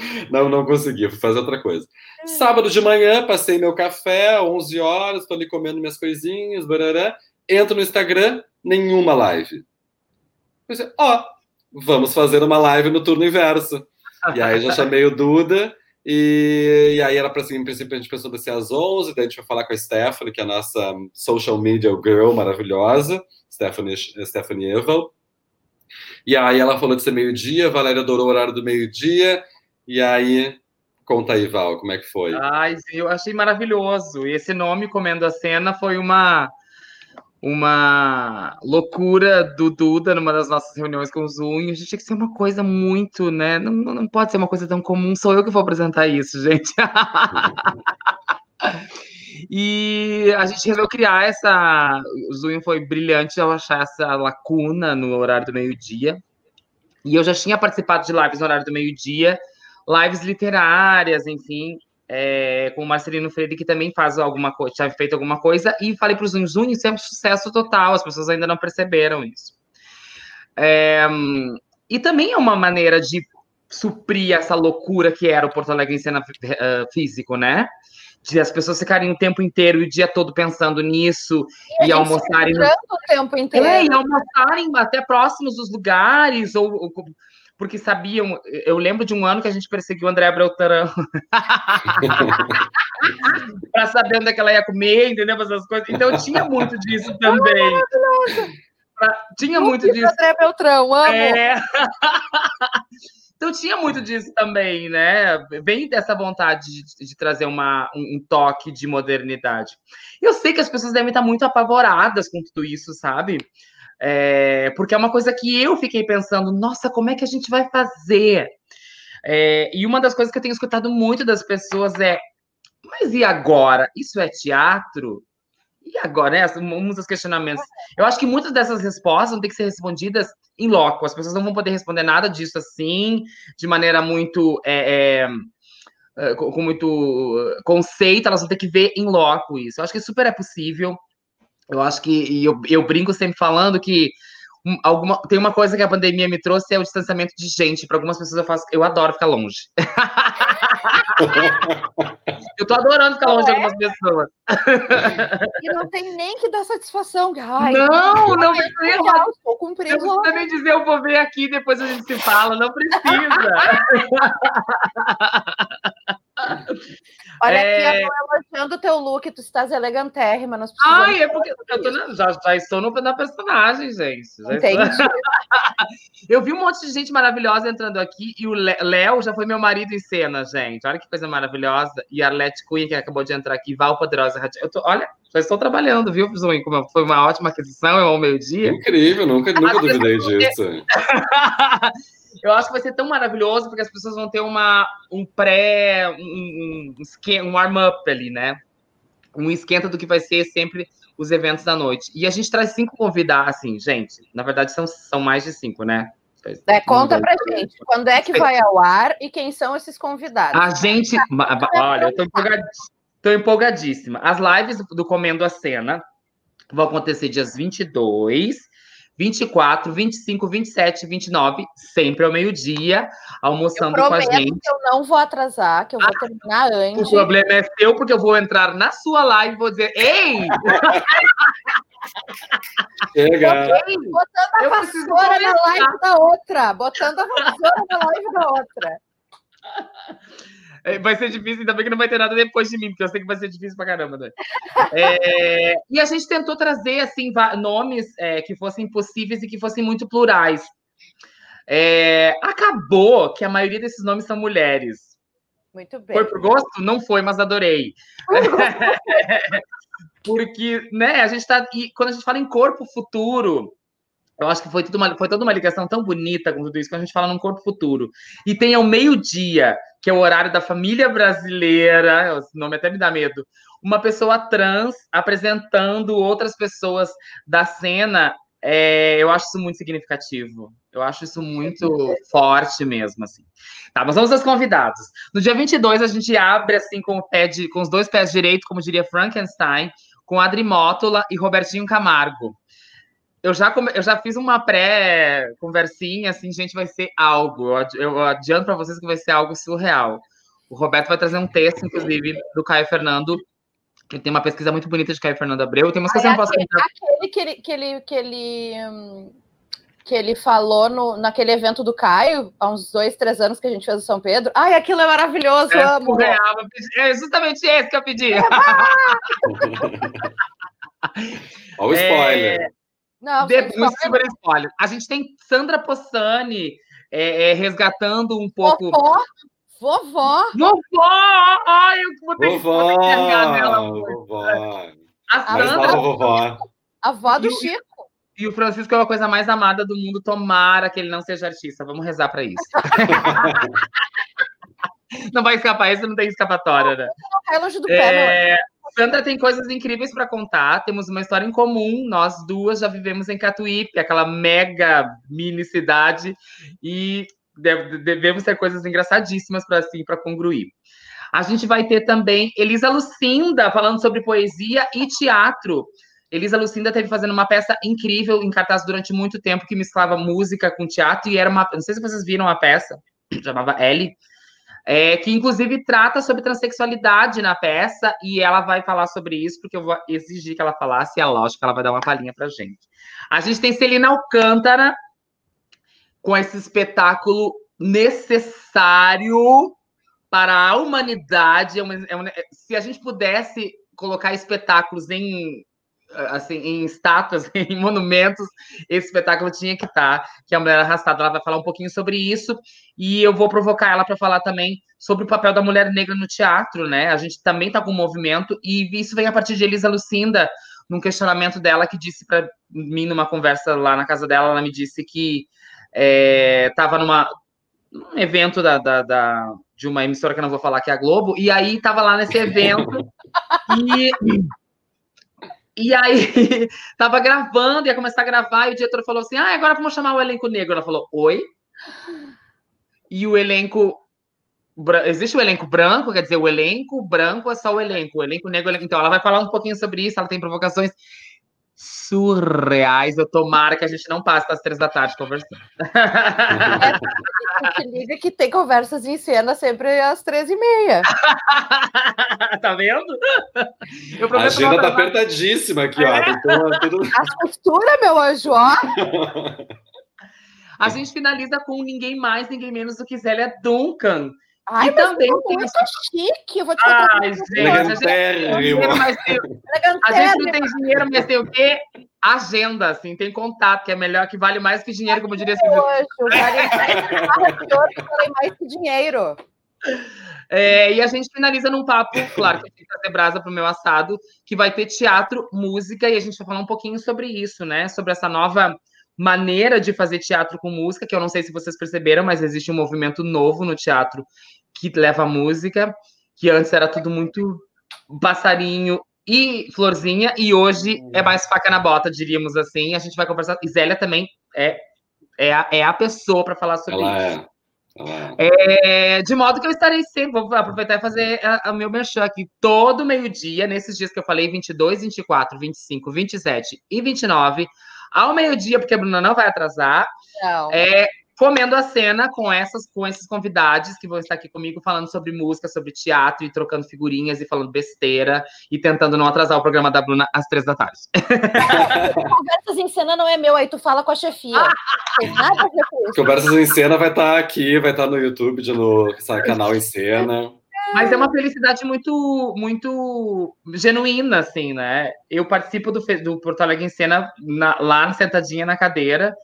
Não, não consegui, fui fazer outra coisa. Hum. Sábado de manhã, passei meu café, 11 horas, estou ali comendo minhas coisinhas, barará. Entro no Instagram, nenhuma live. Pensei, ó, oh, vamos fazer uma live no turno inverso. E aí já chamei o Duda, e, e aí era para assim, em princípio a gente pensou descer às 11, daí a gente vai falar com a Stephanie, que é a nossa social media girl maravilhosa, Stephanie, Stephanie Eval. E aí ela falou de ser meio-dia, Valéria adorou o horário do meio-dia, e aí Conta aí, Val, como é que foi? Ai, eu achei maravilhoso. E esse nome, Comendo a Cena, foi uma uma loucura do Duda numa das nossas reuniões com o Zoom. A gente tinha que ser uma coisa muito, né? Não, não pode ser uma coisa tão comum. Sou eu que vou apresentar isso, gente. e a gente resolveu criar essa. O Zoom foi brilhante ao achar essa lacuna no horário do meio-dia. E eu já tinha participado de lives no horário do meio-dia, lives literárias, enfim é, com o Marcelino Freire, que também faz alguma coisa, tinha feito alguma coisa, e falei para os é um sucesso total, as pessoas ainda não perceberam isso. É, e também é uma maneira de suprir essa loucura que era o Porto Alegre em cena uh, físico, né? De as pessoas ficarem o tempo inteiro, o dia todo pensando nisso, e, e almoçarem. No... O tempo inteiro. É, e almoçarem até próximos dos lugares, ou, ou porque sabiam. Eu lembro de um ano que a gente perseguiu a Andréa Beltrão para saber onde é que ela ia comer, entendeu? Essas coisas. Então tinha muito disso também. Pra... Tinha muito disso. André Beltrão, amo. É... então tinha muito disso também, né? Vem dessa vontade de, de trazer uma, um, um, toque de modernidade. Eu sei que as pessoas devem estar muito apavoradas com tudo isso, sabe? É, porque é uma coisa que eu fiquei pensando, nossa, como é que a gente vai fazer? É, e uma das coisas que eu tenho escutado muito das pessoas é: mas e agora? Isso é teatro? E agora, né? Um dos questionamentos. Eu acho que muitas dessas respostas vão ter que ser respondidas em loco. As pessoas não vão poder responder nada disso assim, de maneira muito. É, é, com muito conceito, elas vão ter que ver em loco isso. Eu acho que super é possível. Eu acho que, e eu, eu brinco sempre falando que um, alguma, tem uma coisa que a pandemia me trouxe é o distanciamento de gente. Para algumas pessoas eu faço, eu adoro ficar longe. eu tô adorando ficar longe de algumas pessoas. E não tem nem que dar satisfação. Ai, não, não precisa. Não precisa nem dizer eu vou ver aqui, depois a gente se fala. Não precisa. Olha é... aqui, eu elogiando o teu look, tu estás elegantérrima. Nós Ai, é porque eu tô na, já, já estou no, na personagem, gente. Já Entendi. Estou... eu vi um monte de gente maravilhosa entrando aqui e o Léo já foi meu marido em cena, gente. Olha que coisa maravilhosa. E a Arlete Cunha, que acabou de entrar aqui, Val Poderosa. Eu tô, olha, já estou trabalhando, viu, Zui? Foi uma ótima aquisição, é ao meio-dia. Incrível, nunca, nunca duvidei disso. Eu acho que vai ser tão maravilhoso, porque as pessoas vão ter uma, um pré, um, um, um warm-up ali, né? Um esquenta do que vai ser sempre os eventos da noite. E a gente traz cinco convidados, assim, gente. Na verdade, são, são mais de cinco, né? É, conta pra gente, quando é que vai ao ar e quem são esses convidados? A gente, olha, eu tô, tô empolgadíssima. As lives do Comendo a Cena vão acontecer dias 22, 24, 25, 27, 29, sempre ao meio-dia, almoçando com a gente. Que eu não vou atrasar, que eu vou ah, terminar antes. O problema é seu, porque eu vou entrar na sua live e vou dizer: Ei! Chega. Botando a vassoura na live da outra. Botando a vassoura na live da outra. É, vai ser difícil, ainda bem que não vai ter nada depois de mim, porque eu sei que vai ser difícil pra caramba. Né? É, e a gente tentou trazer assim nomes é, que fossem possíveis e que fossem muito plurais. É, acabou que a maioria desses nomes são mulheres. Muito bem. Foi por gosto? Não foi, mas adorei. porque, né, a gente tá. E quando a gente fala em corpo futuro, eu acho que foi, tudo uma, foi toda uma ligação tão bonita com tudo isso, quando a gente fala num corpo futuro. E tem ao meio-dia, que é o horário da família brasileira, esse nome até me dá medo, uma pessoa trans apresentando outras pessoas da cena. É, eu acho isso muito significativo. Eu acho isso muito forte mesmo, assim. Tá, mas vamos aos convidados. No dia 22, a gente abre, assim, com, o pé de, com os dois pés direitos, como diria Frankenstein, com Adri Mótola e Robertinho Camargo eu já, come... eu já fiz uma pré-conversinha, assim, gente, vai ser algo. Eu adianto para vocês que vai ser algo surreal. O Roberto vai trazer um texto, inclusive, do Caio Fernando, que tem uma pesquisa muito bonita de Caio Fernando Abreu. Tem umas coisas que eu não posso Aquele que ele, que ele, que ele, que ele falou no, naquele evento do Caio, há uns dois, três anos que a gente fez o São Pedro. Ai, aquilo é maravilhoso, é, amo. Surreal, é justamente esse que eu pedi. É, Olha o spoiler. É... Não, Depois super spoiler. A gente tem Sandra Possani é, é, resgatando um pouco. Vovó! Vovó! Vovó! Ai, eu vou ter vovó, que dela. Vovó! A Sandra. vovó. A avó do e Chico. E o Francisco é a coisa mais amada do mundo. Tomara que ele não seja artista. Vamos rezar para isso. não vai escapar, esse não tem escapatória, né? Não, cai longe do pé, é... Sandra tem coisas incríveis para contar. Temos uma história em comum. Nós duas já vivemos em Catuípe, aquela mega mini cidade, e devemos ter coisas engraçadíssimas para assim, para congruir. A gente vai ter também Elisa Lucinda falando sobre poesia e teatro. Elisa Lucinda teve fazendo uma peça incrível em cartaz durante muito tempo que mesclava música com teatro e era uma, não sei se vocês viram a peça, chamava Ellie, é, que inclusive trata sobre transexualidade na peça, e ela vai falar sobre isso, porque eu vou exigir que ela falasse, e é lógico que ela vai dar uma palhinha pra gente. A gente tem Celina Alcântara com esse espetáculo necessário para a humanidade. É uma, é uma, se a gente pudesse colocar espetáculos em assim, em estátuas, em monumentos, esse espetáculo tinha que estar, que a Mulher Arrastada, ela vai falar um pouquinho sobre isso, e eu vou provocar ela para falar também sobre o papel da mulher negra no teatro, né? A gente também está com um movimento, e isso vem a partir de Elisa Lucinda, num questionamento dela, que disse para mim, numa conversa lá na casa dela, ela me disse que estava é, numa num evento da, da, da, de uma emissora que eu não vou falar que é a Globo, e aí estava lá nesse evento, e e aí, tava gravando, ia começar a gravar, e o diretor falou assim: ah, agora vamos chamar o elenco negro. Ela falou: oi? E o elenco. Existe o elenco branco, quer dizer, o elenco branco é só o elenco, o elenco negro. É então, ela vai falar um pouquinho sobre isso, ela tem provocações surreais. Eu tomara que a gente não passe das três da tarde conversando. É, liga que tem conversas em cena sempre às três e meia. tá vendo? a agenda tá apertadíssima aqui, ó. É. Então, tudo... A costura, meu anjo, ó. A gente finaliza com ninguém mais, ninguém menos do que Zélia Duncan, Ai, e também tem muito chique, eu vou te contar. Ai, gente, a gente, dinheiro, mas tem, a gente não tem dinheiro, mas tem o quê? Agenda, assim, tem contato, que é melhor, que vale mais que dinheiro, como diria assim. Hoje, vale mais que dinheiro. É, e a gente finaliza num papo, claro, que tem que trazer brasa para o meu assado, que vai ter teatro, música, e a gente vai falar um pouquinho sobre isso, né? Sobre essa nova maneira de fazer teatro com música, que eu não sei se vocês perceberam, mas existe um movimento novo no teatro que leva música, que antes era tudo muito passarinho e florzinha, e hoje é mais faca na bota, diríamos assim. A gente vai conversar. E Zélia também é é a, é a pessoa para falar sobre Ela isso. é. É. É, de modo que eu estarei sempre, vou aproveitar e fazer o meu merchan aqui todo meio-dia, nesses dias que eu falei, 22, 24, 25, 27 e 29, ao meio-dia, porque a Bruna não vai atrasar, Não. é, comendo a cena com, essas, com esses convidados que vão estar aqui comigo falando sobre música, sobre teatro e trocando figurinhas e falando besteira e tentando não atrasar o programa da Bruna às três da tarde. Conversas em cena não é meu, aí tu fala com a chefia. Tem nada a ver com isso. Conversas em Cena vai estar aqui, vai estar no YouTube, de no sabe, canal em Cena. Mas é uma felicidade muito, muito genuína, assim, né? Eu participo do, do Porto Alegre em Cena na- lá sentadinha na cadeira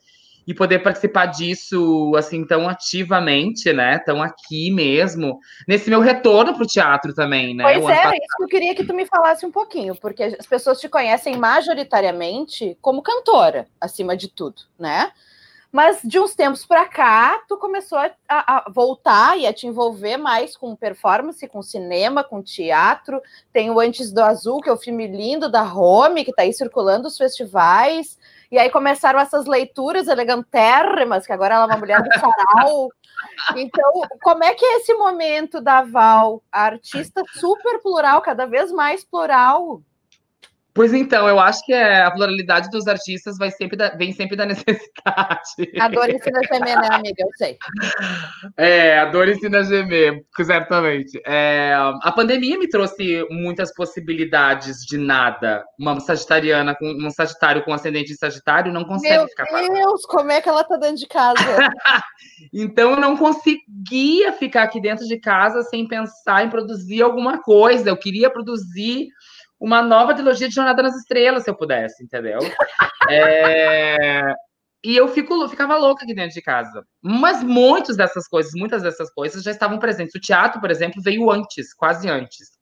e poder participar disso assim tão ativamente, né? Tão aqui mesmo, nesse meu retorno para o teatro também, né? Pois é, passado- isso que eu queria que tu me falasse um pouquinho, porque as pessoas te conhecem majoritariamente como cantora, acima de tudo, né? Mas de uns tempos para cá, tu começou a, a voltar e a te envolver mais com performance, com cinema, com teatro. Tem o Antes do Azul, que é o filme lindo da Rome, que está aí circulando os festivais. E aí começaram essas leituras elegantérrimas, que agora ela é uma mulher do sarau. Então, como é que é esse momento da Val, a artista super plural, cada vez mais plural? Pois então, eu acho que é, a pluralidade dos artistas vai sempre da- vem sempre da necessidade. A dor ensina a gemer, né, amiga? Eu sei. É, a dor ensina a gemer, certamente. É, a pandemia me trouxe muitas possibilidades de nada. Uma sagitariana com um sagitário com ascendente em sagitário não consegue Meu ficar parada. Deus, como é que ela tá dentro de casa? Então eu não conseguia ficar aqui dentro de casa sem pensar em produzir alguma coisa. Eu queria produzir uma nova trilogia de Jornada nas Estrelas, se eu pudesse, entendeu? É, E eu fico, ficava louca aqui dentro de casa. Mas muitas dessas coisas, muitas dessas coisas já estavam presentes. O teatro, por exemplo, veio antes, quase antes.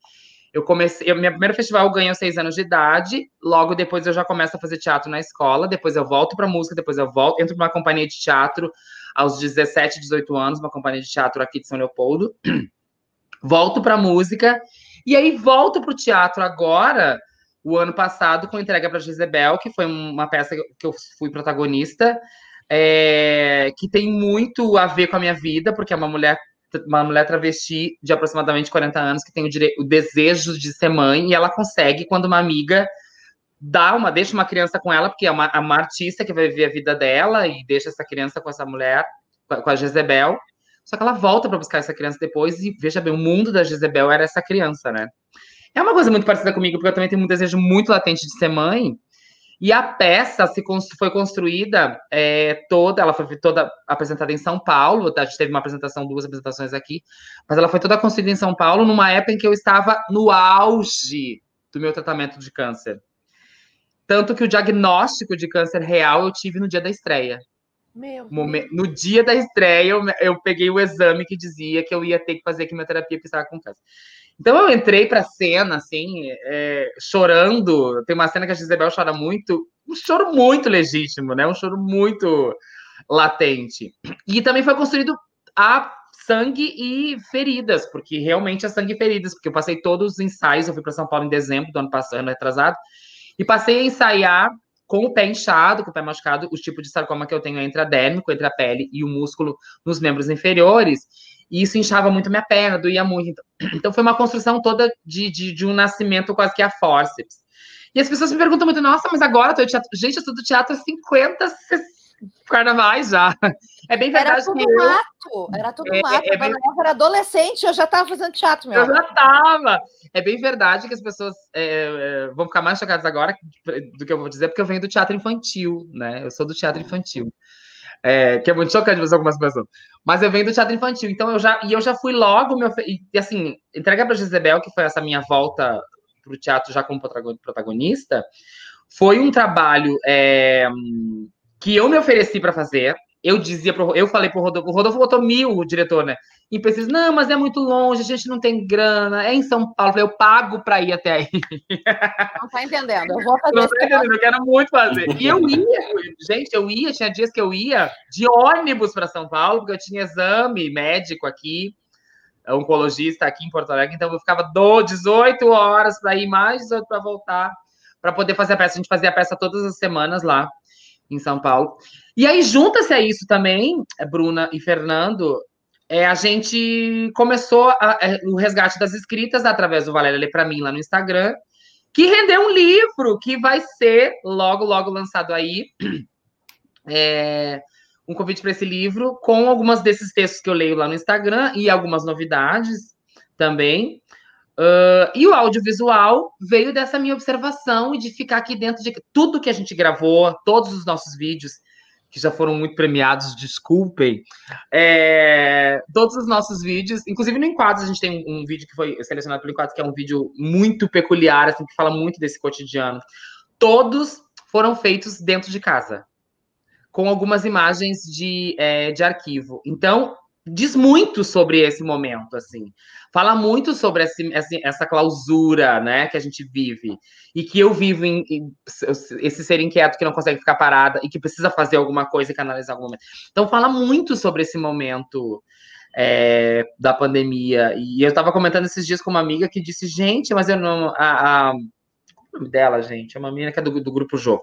Eu comecei, eu, meu primeiro festival eu ganhei aos seis anos de idade. Logo depois eu já começo a fazer teatro na escola. Depois eu volto para música. Depois eu volto, entro numa companhia de teatro aos 17, 18 anos, uma companhia de teatro aqui de São Leopoldo. Volto para música e aí volto para o teatro agora, o ano passado, com entrega para Jezebel, que foi uma peça que eu fui protagonista, é, que tem muito a ver com a minha vida, porque é uma mulher uma mulher travesti de aproximadamente 40 anos que tem o, o desejo de ser mãe e ela consegue quando uma amiga dá uma deixa uma criança com ela porque é uma, uma artista que vai viver a vida dela e deixa essa criança com essa mulher com a Jezebel só que ela volta para buscar essa criança depois e veja bem o mundo da Jezebel era essa criança né é uma coisa muito parecida comigo porque eu também tenho um desejo muito latente de ser mãe e a peça se foi construída é, toda, ela foi toda apresentada em São Paulo, a gente teve uma apresentação, duas apresentações aqui, mas ela foi toda construída em São Paulo numa época em que eu estava no auge do meu tratamento de câncer. Tanto que o diagnóstico de câncer real eu tive no dia da estreia. No dia da estreia, eu, eu peguei o exame que dizia que eu ia ter que fazer quimioterapia porque estava com câncer. Então eu entrei para a cena, assim, é, chorando. Tem uma cena que a Gisabel chora muito, um choro muito legítimo, né? Um choro muito latente. E também foi construído a sangue e feridas, porque realmente é sangue e feridas, porque eu passei todos os ensaios, eu fui para São Paulo em dezembro do ano passado, ano atrasado, e passei a ensaiar com o pé inchado, com o pé machucado, os tipos de sarcoma que eu tenho entre a dérmico, entre a pele e o músculo nos membros inferiores, e isso inchava muito minha perna, doía muito. Então, então foi uma construção toda de, de, de, um nascimento quase que a forceps. E as pessoas me perguntam muito, nossa, mas agora eu tô teatro. Gente, eu estudo teatro há 50 carnavais já. É bem verdade. Era tudo que mato, era tudo é, mato. É, é bem... Eu era adolescente, eu já estava fazendo teatro, meu. Eu já estava. É bem verdade que as pessoas é, vão ficar mais chocadas agora do que eu vou dizer, porque eu venho do teatro infantil, né? Eu sou do teatro infantil. É, que é muito chocante você algumas pessoas. Mas eu venho do teatro infantil, então eu já e eu já fui logo meu e assim entrega para Gisabel que foi essa minha volta para o teatro já como protagonista foi um trabalho é, que eu me ofereci para fazer. Eu dizia pro, eu falei pro Rodolfo, o Rodolfo botou mil, o diretor, né? E pensei, não, mas é muito longe, a gente não tem grana, é em São Paulo, eu pago para ir até aí. Não tá entendendo, eu vou fazer não tá entendendo, eu quero muito fazer. E eu ia, gente, eu ia, tinha dias que eu ia de ônibus para São Paulo, porque eu tinha exame médico aqui, oncologista aqui em Porto Alegre, então eu ficava do 18 horas para ir, mais 18 para voltar, para poder fazer a peça. A gente fazia a peça todas as semanas lá. Em São Paulo. E aí, junta-se a isso também, Bruna e Fernando, é, a gente começou a, a, o resgate das escritas através do Valéria Lê para mim lá no Instagram, que rendeu um livro que vai ser logo, logo lançado aí. É, um convite para esse livro, com algumas desses textos que eu leio lá no Instagram e algumas novidades também. Uh, e o audiovisual veio dessa minha observação e de ficar aqui dentro de tudo que a gente gravou, todos os nossos vídeos, que já foram muito premiados, desculpem. É, todos os nossos vídeos, inclusive no Enquadros, a gente tem um, vídeo que foi selecionado pelo Enquadros, que é um vídeo muito peculiar, assim, que fala muito desse cotidiano. Todos foram feitos dentro de casa com algumas imagens de, é, de arquivo. Então, diz muito sobre esse momento, assim. Fala muito sobre esse, essa clausura, né, que a gente vive. E que eu vivo em, em, esse ser inquieto que não consegue ficar parada e que precisa fazer alguma coisa e canalizar algum momento. Então, fala muito sobre esse momento é, da pandemia. E eu estava comentando esses dias com uma amiga que disse, gente, mas eu não... A, a, o nome dela, gente, é uma menina que é do, do Grupo Jô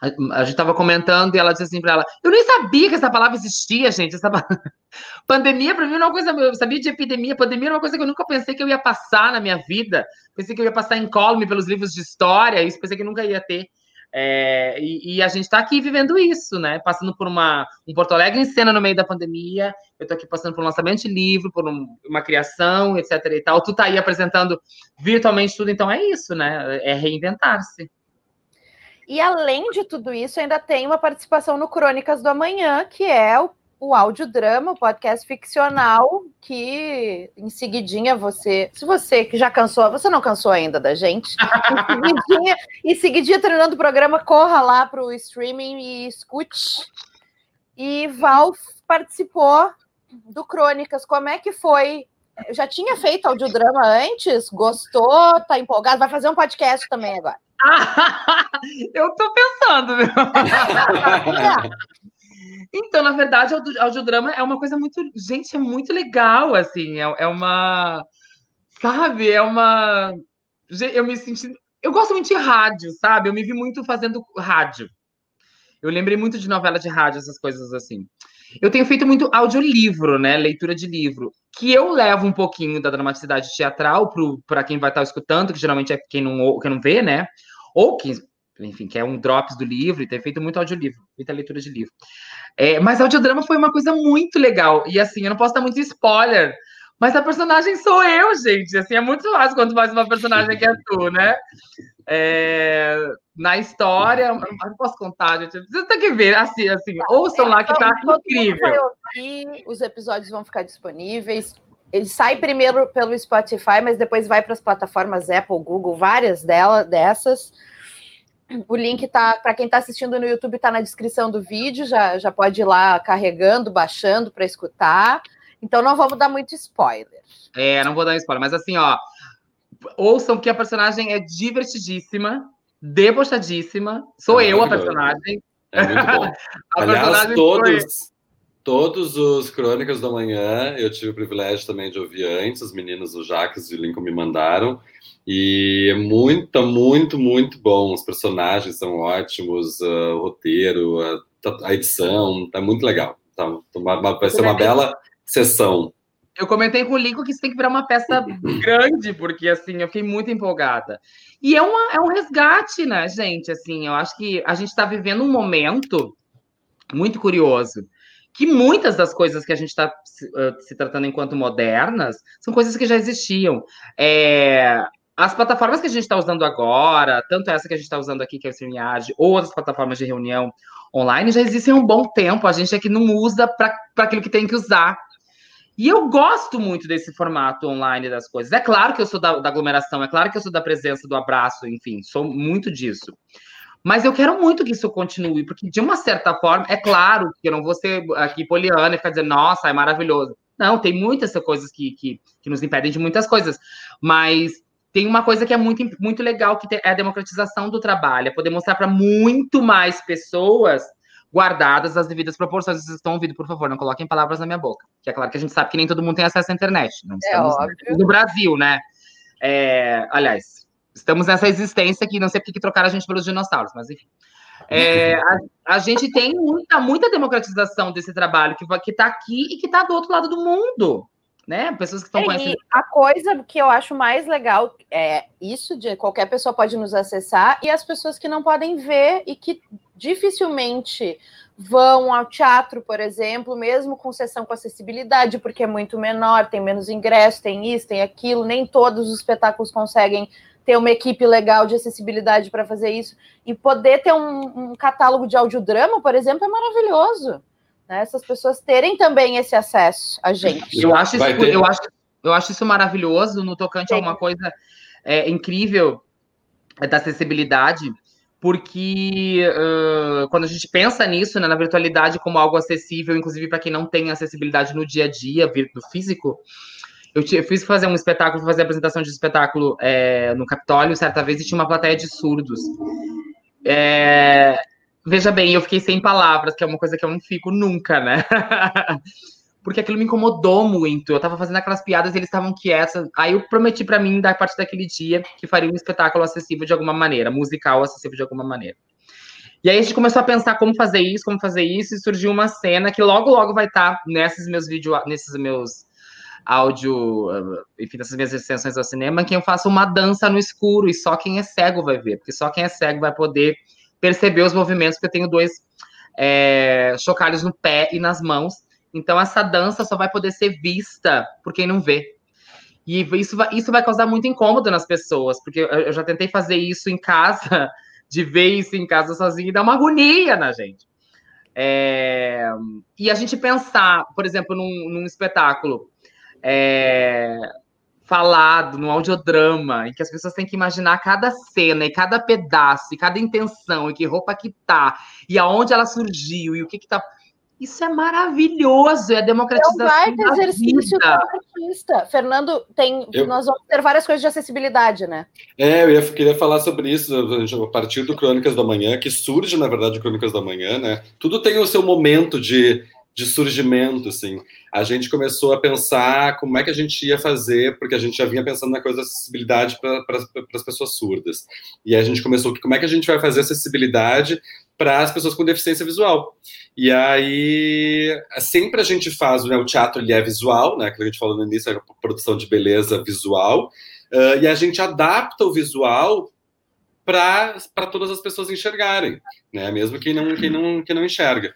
a, gente estava comentando e ela disse assim para ela: Eu nem sabia que essa palavra existia, gente. Essa pandemia, para mim, é uma coisa. Eu sabia de epidemia. Pandemia era uma coisa que eu nunca pensei que eu ia passar na minha vida. Pensei que eu ia passar incólume pelos livros de história. Isso pensei que nunca ia ter. É, e, e, a gente está aqui vivendo isso, né? Passando por uma, um Porto Alegre em cena no meio da pandemia. Eu estou aqui passando por um lançamento de livro, por um, uma criação, etc. e tal. Tu está aí apresentando virtualmente tudo, então é isso, né? É reinventar-se. E além de tudo isso, ainda tem uma participação no Crônicas do Amanhã, que é o, o audiodrama, o podcast ficcional, que em seguidinha você, se você que já cansou, você não cansou ainda da gente, em seguidinha, em seguidinha terminando o programa, corra lá para o streaming e escute. E Val participou do Crônicas. Como é que foi? Já tinha feito audiodrama antes? Gostou? Tá empolgado? Vai fazer um podcast também agora. eu tô pensando, viu? então, na verdade, o audiodrama é uma coisa muito. Gente, é muito legal, assim. É, é uma. Sabe? É uma. Eu me senti. Eu gosto muito de rádio, sabe? Eu me vi muito fazendo rádio. Eu lembrei muito de novela de rádio, essas coisas assim. Eu tenho feito muito audiolivro, né? Leitura de livro, que eu levo um pouquinho da dramaticidade teatral para quem vai estar escutando, que geralmente é quem não, quem não vê, né? Ou que, enfim, que é um drops do livro e ter feito muito audiolivro, muita leitura de livro. É, mas audiodrama foi uma coisa muito legal. E assim, eu não posso dar muito spoiler, mas a personagem sou eu, gente. Assim, é muito fácil quando faz uma personagem que é tu, né? É, na história, não posso contar, gente. Você tem que ver, assim, assim, ouçam lá que tá incrível. Ouvir, os episódios vão ficar disponíveis. Ele sai primeiro pelo Spotify, mas depois vai para as plataformas Apple, Google, várias dela, dessas. O link tá para quem está assistindo no YouTube está na descrição do vídeo, já, já pode ir lá carregando, baixando para escutar. Então não vamos dar muito spoiler. É, não vou dar spoiler, mas assim, ó, ouçam que a personagem é divertidíssima, debochadíssima. Sou é eu a personagem. É muito bom. Aliás, todos, Todos os Crônicas da Manhã eu tive o privilégio também de ouvir antes, os meninos, o Jacques e o Lincoln me mandaram. E é muito, muito, muito bom. Os personagens são ótimos, uh, o roteiro, a, a, edição, tá muito legal. Tá, vai ser uma bela sessão. Eu comentei com o Lincoln que isso tem que virar uma peça grande, porque assim, eu fiquei muito empolgada. E é, uma, é um resgate, né, gente? Assim, eu acho que a gente está vivendo um momento muito curioso que muitas das coisas que a gente está se, tratando enquanto modernas são coisas que já existiam. É, as plataformas que a gente está usando agora, tanto essa que a gente está usando aqui, que é o StreamYard, ou outras plataformas de reunião online, já existem há um bom tempo. A gente é que não usa para aquilo que tem que usar. E eu gosto muito desse formato online das coisas. É claro que eu sou da, da aglomeração, é claro que eu sou da presença, do abraço, enfim, sou muito disso. Mas eu quero muito que isso continue, porque de uma certa forma, é claro que eu não vou ser aqui poliana e ficar dizendo, nossa, é maravilhoso. Não, tem muitas coisas que, que, que nos impedem de muitas coisas, mas tem uma coisa que é muito, muito legal, que é a democratização do trabalho, é poder mostrar para muito mais pessoas guardadas as devidas proporções. Vocês estão ouvindo, por favor, não coloquem palavras na minha boca. Que é claro que a gente sabe que nem todo mundo tem acesso à internet. Não é óbvio. no Brasil, né? É, aliás, estamos nessa existência que não sei porque que trocaram a gente pelos dinossauros, mas enfim. É, a, a, gente tem muita, muita democratização desse trabalho que está aqui e que está do outro lado do mundo. Né? Pessoas que estão é, conhecendo. A coisa que eu acho mais legal é isso de qualquer pessoa pode nos acessar e as pessoas que não podem ver e que dificilmente vão ao teatro, por exemplo, mesmo com sessão com acessibilidade, porque é muito menor, tem menos ingresso, tem isso, tem aquilo, nem todos os espetáculos conseguem ter uma equipe legal de acessibilidade para fazer isso. E poder ter um, um, catálogo de audiodrama, por exemplo, é maravilhoso. Né? Essas pessoas terem também esse acesso a gente. Eu acho isso, eu acho, eu acho isso maravilhoso no tocante Sim. a uma coisa é, incrível da acessibilidade porque uh, quando a gente pensa nisso, né, na virtualidade como algo acessível, inclusive para quem não tem acessibilidade no dia a dia, do físico, eu, eu fiz fazer um espetáculo, fazer apresentação de espetáculo é, no Capitólio certa vez e tinha uma plateia de surdos. É, veja bem, eu fiquei sem palavras, que é uma coisa que eu não fico nunca, né? porque aquilo me incomodou muito. Eu tava fazendo aquelas piadas e eles estavam quietos. Aí eu prometi para mim, da partir daquele dia, que faria um espetáculo acessível de alguma maneira, musical acessível de alguma maneira. E aí a gente começou a pensar como fazer isso, como fazer isso, e surgiu uma cena que logo, logo vai estar tá nesses meus vídeos, nesses meus áudio, enfim, nessas minhas extensões ao cinema, que eu faço uma dança no escuro, e só quem é cego vai ver, porque só quem é cego vai poder perceber os movimentos, porque eu tenho dois é, chocalhos no pé e nas mãos, então, essa dança só vai poder ser vista por quem não vê. E isso vai, isso vai causar muito incômodo nas pessoas, porque eu já tentei fazer isso em casa, de ver isso em casa sozinho, e dá uma agonia na gente. É, e a gente pensar, por exemplo, num, num espetáculo é, falado, num audiodrama, em que as pessoas têm que imaginar cada cena e cada pedaço, e cada intenção, e que roupa que tá, e aonde ela surgiu, e o que que tá. Isso é maravilhoso, é a democratização. É um baita exercício para artista. Fernando, tem, eu... nós vamos ter várias coisas de acessibilidade, né? É, eu ia, queria falar sobre isso a partir do Crônicas da Manhã, que surge, na verdade, Crônicas da Manhã, né? Tudo tem o seu momento de, de surgimento, assim. A gente começou a pensar como é que a gente ia fazer, porque a gente já vinha pensando na coisa da acessibilidade para as pessoas surdas. E a gente começou, como é que a gente vai fazer acessibilidade para as pessoas com deficiência visual. E aí, sempre a gente faz, né, o teatro ele é visual, né, que a gente falou no início, é a produção de beleza visual, uh, e a gente adapta o visual para todas as pessoas enxergarem, né, mesmo quem não, quem não, quem não enxerga.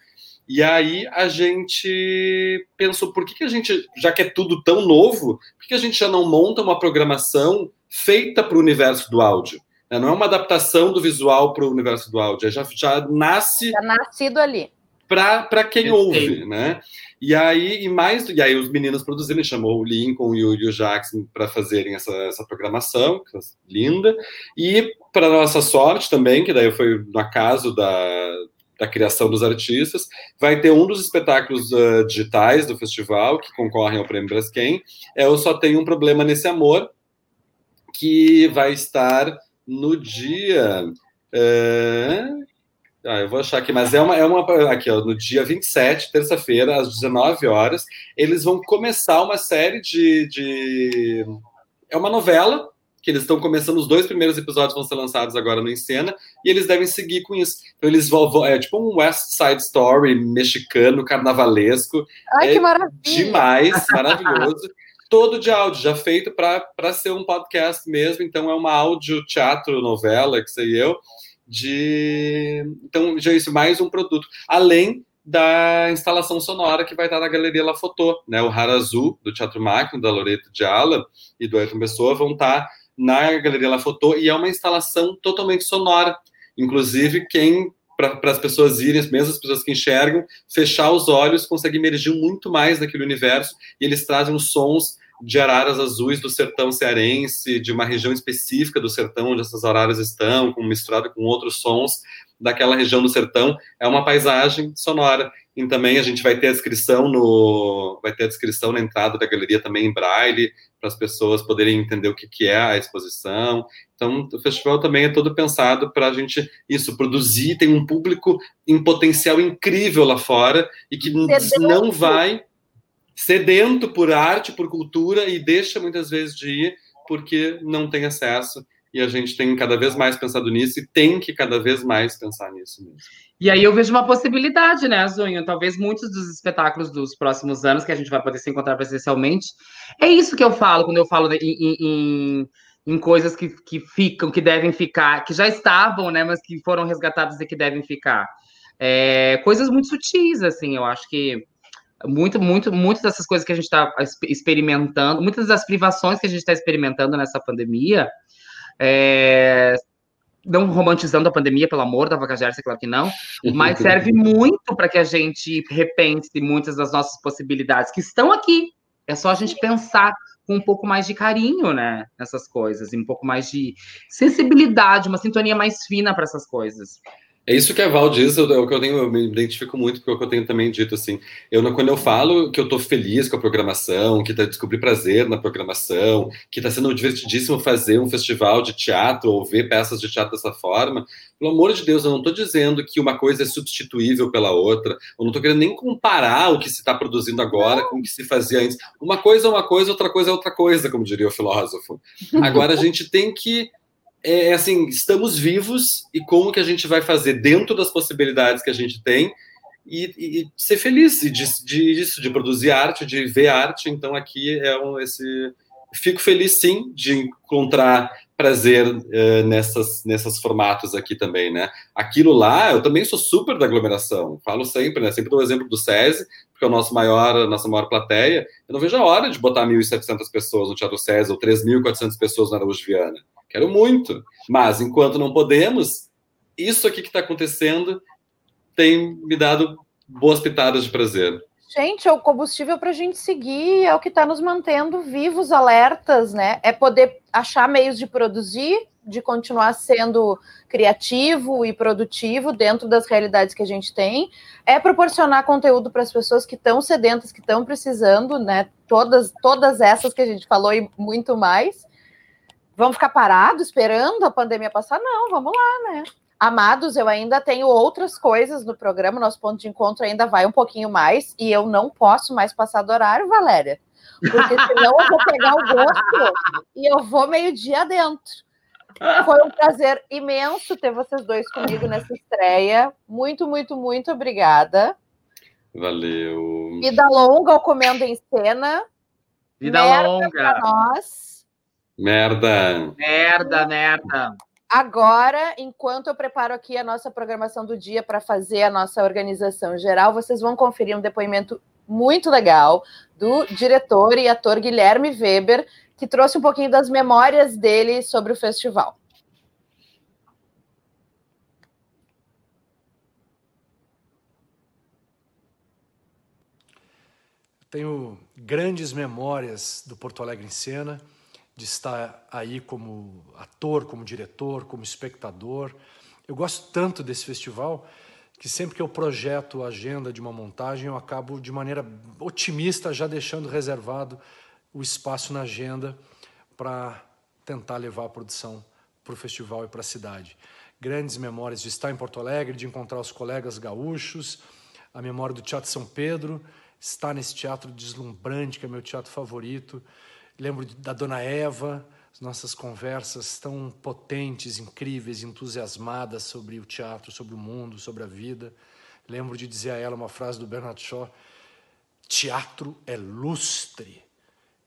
E aí a gente pensou, por que, que a gente, já que é tudo tão novo, por que a gente já não monta uma programação feita para o universo do áudio? Né? Não é uma adaptação do visual para o universo do áudio, é já, já nasce. Já nascido ali. Para quem ouve, né? E aí, e mais, e aí os meninos produziram, chamou o Lincoln e o, e o Jackson para fazerem essa, essa programação, é linda. E para nossa sorte também, que daí foi no acaso da, da criação dos artistas, vai ter um dos espetáculos uh, digitais do festival que concorrem ao Prêmio Braskem, é Eu Só Tenho um Problema Nesse Amor, que vai estar no dia. É... Ah, eu vou achar aqui, mas é uma, é uma. Aqui, ó, no dia 27, terça-feira, às 19 horas, eles vão começar uma série de. de... É uma novela que eles estão começando, os dois primeiros episódios vão ser lançados agora no Encena, e eles devem seguir com isso. Então eles vão, é tipo um West Side Story mexicano, carnavalesco. Ai, é que maravilha! Demais, maravilhoso todo de áudio, já feito para ser um podcast mesmo. Então, é uma áudio, teatro, novela, que sei eu, de. Então, já é isso, mais um produto. Além da instalação sonora que vai estar na Galeria La Fotô, né? O Rara Azul, do Teatro Máquina, da Loreto de Ala e do Ayrton Pessoa, vão estar na Galeria La Fotô, e é uma instalação totalmente sonora. Inclusive, quem para as pessoas irem, mesmo as pessoas que enxergam, fechar os olhos, conseguir emergir muito mais naquele universo, e eles trazem os sons de araras azuis do sertão cearense, de uma região específica do sertão onde essas araras estão, misturado com outros sons daquela região do sertão, é uma paisagem sonora. E também a gente vai ter a descrição no vai ter a descrição na entrada da galeria também em braille para as pessoas poderem entender o que, que é a exposição. Então, o festival também é todo pensado para a gente isso produzir, tem um público em potencial incrível lá fora e que não vai sedento por arte, por cultura e deixa muitas vezes de ir porque não tem acesso e a gente tem cada vez mais pensado nisso e tem que cada vez mais pensar nisso mesmo. E aí eu vejo uma possibilidade, né, Zunho? Talvez muitos dos espetáculos dos próximos anos que a gente vai poder se encontrar presencialmente. É isso que eu falo quando eu falo em, em, em coisas que, que ficam, que devem ficar, que já estavam, né, mas que foram resgatadas e que devem ficar. É, coisas muito sutis, assim, eu acho que muito, muito, muitas dessas coisas que a gente está experimentando, muitas das privações que a gente está experimentando nessa pandemia, é, não romantizando a pandemia, pelo amor da Vaca Gersa, claro que não, mas serve muito para que a gente repense muitas das nossas possibilidades que estão aqui. É só a gente pensar com um pouco mais de carinho, né, nessas coisas, e um pouco mais de sensibilidade, uma sintonia mais fina para essas coisas. É isso que a Val diz, é o que eu tenho, eu me identifico muito, é o que eu tenho também dito, assim, eu, quando eu falo que eu tô feliz com a programação, que tá descobri prazer na programação, que tá sendo divertidíssimo fazer um festival de teatro ou ver peças de teatro dessa forma, pelo amor de Deus, eu não tô dizendo que uma coisa é substituível pela outra, eu não tô querendo nem comparar o que se está produzindo agora com o que se fazia antes. Uma coisa é uma coisa, outra coisa é outra coisa, como diria o filósofo. Agora a gente tem que é, é assim, estamos vivos e como que a gente vai fazer dentro das possibilidades que a gente tem e, e ser feliz de, de, de produzir arte, de ver arte. Então aqui é um, esse fico feliz sim de encontrar prazer uh, nessas nessas formatos aqui também, né? Aquilo lá, eu também sou super da aglomeração. Falo sempre, né? Sempre dou o exemplo do SESI, porque é o nosso maior, a nossa maior plateia. Eu não vejo a hora de botar 1.700 pessoas no Teatro SESI ou 3.400 pessoas na Araújo Viana. Quero muito. Mas enquanto não podemos, isso aqui que está acontecendo tem me dado boas pitadas de prazer. Gente, é o combustível para a gente seguir, é o que está nos mantendo vivos, alertas, né? É poder achar meios de produzir, de continuar sendo criativo e produtivo dentro das realidades que a gente tem, é proporcionar conteúdo para as pessoas que estão sedentas, que estão precisando, né? Todas, todas essas que a gente falou e muito mais. Vamos ficar parados esperando a pandemia passar? Não, vamos lá, né? Amados, eu ainda tenho outras coisas no programa, nosso ponto de encontro ainda vai um pouquinho mais, e eu não posso mais passar do horário, Valéria. Porque senão eu vou pegar o gosto e eu vou meio-dia dentro. Foi um prazer imenso ter vocês dois comigo nessa estreia. Muito, muito, muito obrigada. Valeu. Vida longa ao Comendo em Cena. Vida Merda longa. Pra nós. Merda. Merda, merda. Agora, enquanto eu preparo aqui a nossa programação do dia para fazer a nossa organização geral, vocês vão conferir um depoimento muito legal do diretor e ator Guilherme Weber, que trouxe um pouquinho das memórias dele sobre o festival. Tenho grandes memórias do Porto Alegre em Cena de estar aí como ator, como diretor, como espectador. Eu gosto tanto desse festival que sempre que eu projeto a agenda de uma montagem, eu acabo de maneira otimista já deixando reservado o espaço na agenda para tentar levar a produção para o festival e para a cidade. Grandes memórias de estar em Porto Alegre, de encontrar os colegas gaúchos, a memória do Teatro São Pedro, estar nesse teatro deslumbrante, que é meu teatro favorito, Lembro da Dona Eva, as nossas conversas tão potentes, incríveis, entusiasmadas sobre o teatro, sobre o mundo, sobre a vida. Lembro de dizer a ela uma frase do Bernard Shaw: teatro é lustre.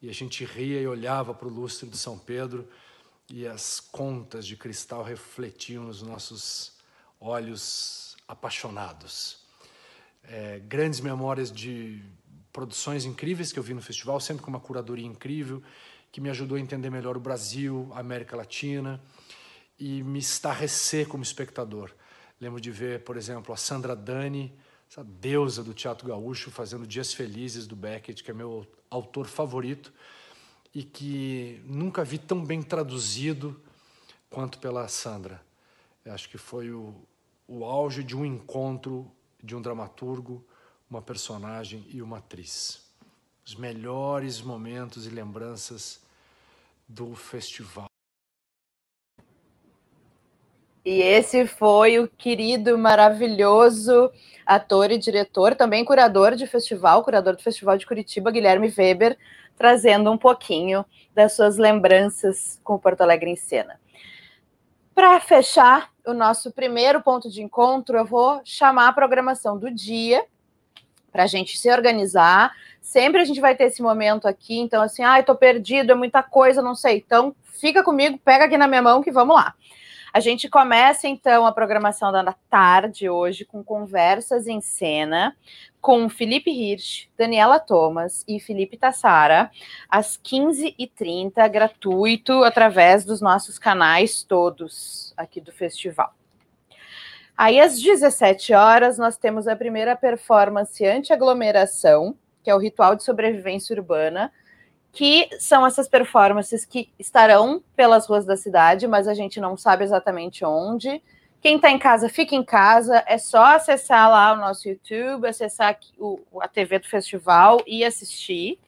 E a gente ria e olhava para o lustre de São Pedro e as contas de cristal refletiam nos nossos olhos apaixonados. É, grandes memórias de produções incríveis que eu vi no festival, sempre com uma curadoria incrível, que me ajudou a entender melhor o Brasil, a América Latina e me estarrecer como espectador. Lembro de ver, por exemplo, a Sandra Dani, essa deusa do teatro gaúcho, fazendo Dias Felizes do Beckett, que é meu autor favorito e que nunca vi tão bem traduzido quanto pela Sandra. Eu acho que foi o, o auge de um encontro de um dramaturgo uma personagem e uma atriz. Os melhores momentos e lembranças do festival. E esse foi o querido, maravilhoso ator e diretor, também curador de festival, curador do Festival de Curitiba, Guilherme Weber, trazendo um pouquinho das suas lembranças com o Porto Alegre em cena. Para fechar o nosso primeiro ponto de encontro, eu vou chamar a programação do dia para a gente se organizar. Sempre a gente vai ter esse momento aqui, então assim, ai, ah, tô perdido, é muita coisa, não sei. Então, fica comigo, pega aqui na minha mão que vamos lá. A gente começa então a programação da tarde hoje com conversas em cena com Felipe Hirsch, Daniela Thomas e Felipe Tassara, às 15h30, gratuito, através dos nossos canais todos aqui do festival. Aí, às 17 horas, nós temos a primeira performance anti-aglomeração, que é o ritual de sobrevivência urbana, que são essas performances que estarão pelas ruas da cidade, mas a gente não sabe exatamente onde. Quem está em casa, fica em casa. É só acessar lá o nosso YouTube, acessar a TV do festival e assistir.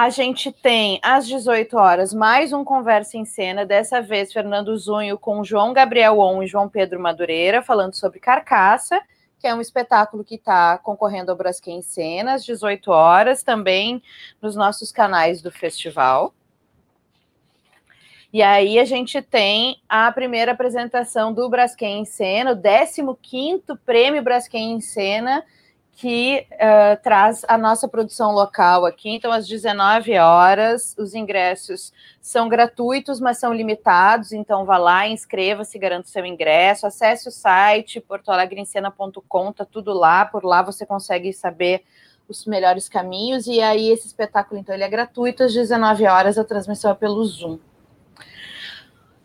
A gente tem às 18 horas mais um Conversa em Cena, dessa vez Fernando Zunho com João Gabriel On e João Pedro Madureira, falando sobre Carcaça, que é um espetáculo que está concorrendo ao Braskem em Cena, às 18 horas, também nos nossos canais do festival. E aí a gente tem a primeira apresentação do Braskem em Cena, o 15 Prêmio Braskem em Cena, que uh, traz a nossa produção local aqui. Então, às 19 horas, os ingressos são gratuitos, mas são limitados. Então, vá lá, inscreva-se, garanta o seu ingresso, acesse o site portoalegrencena.com, tá tudo lá. Por lá você consegue saber os melhores caminhos. E aí, esse espetáculo, então, ele é gratuito. Às 19 horas, a transmissão é pelo Zoom.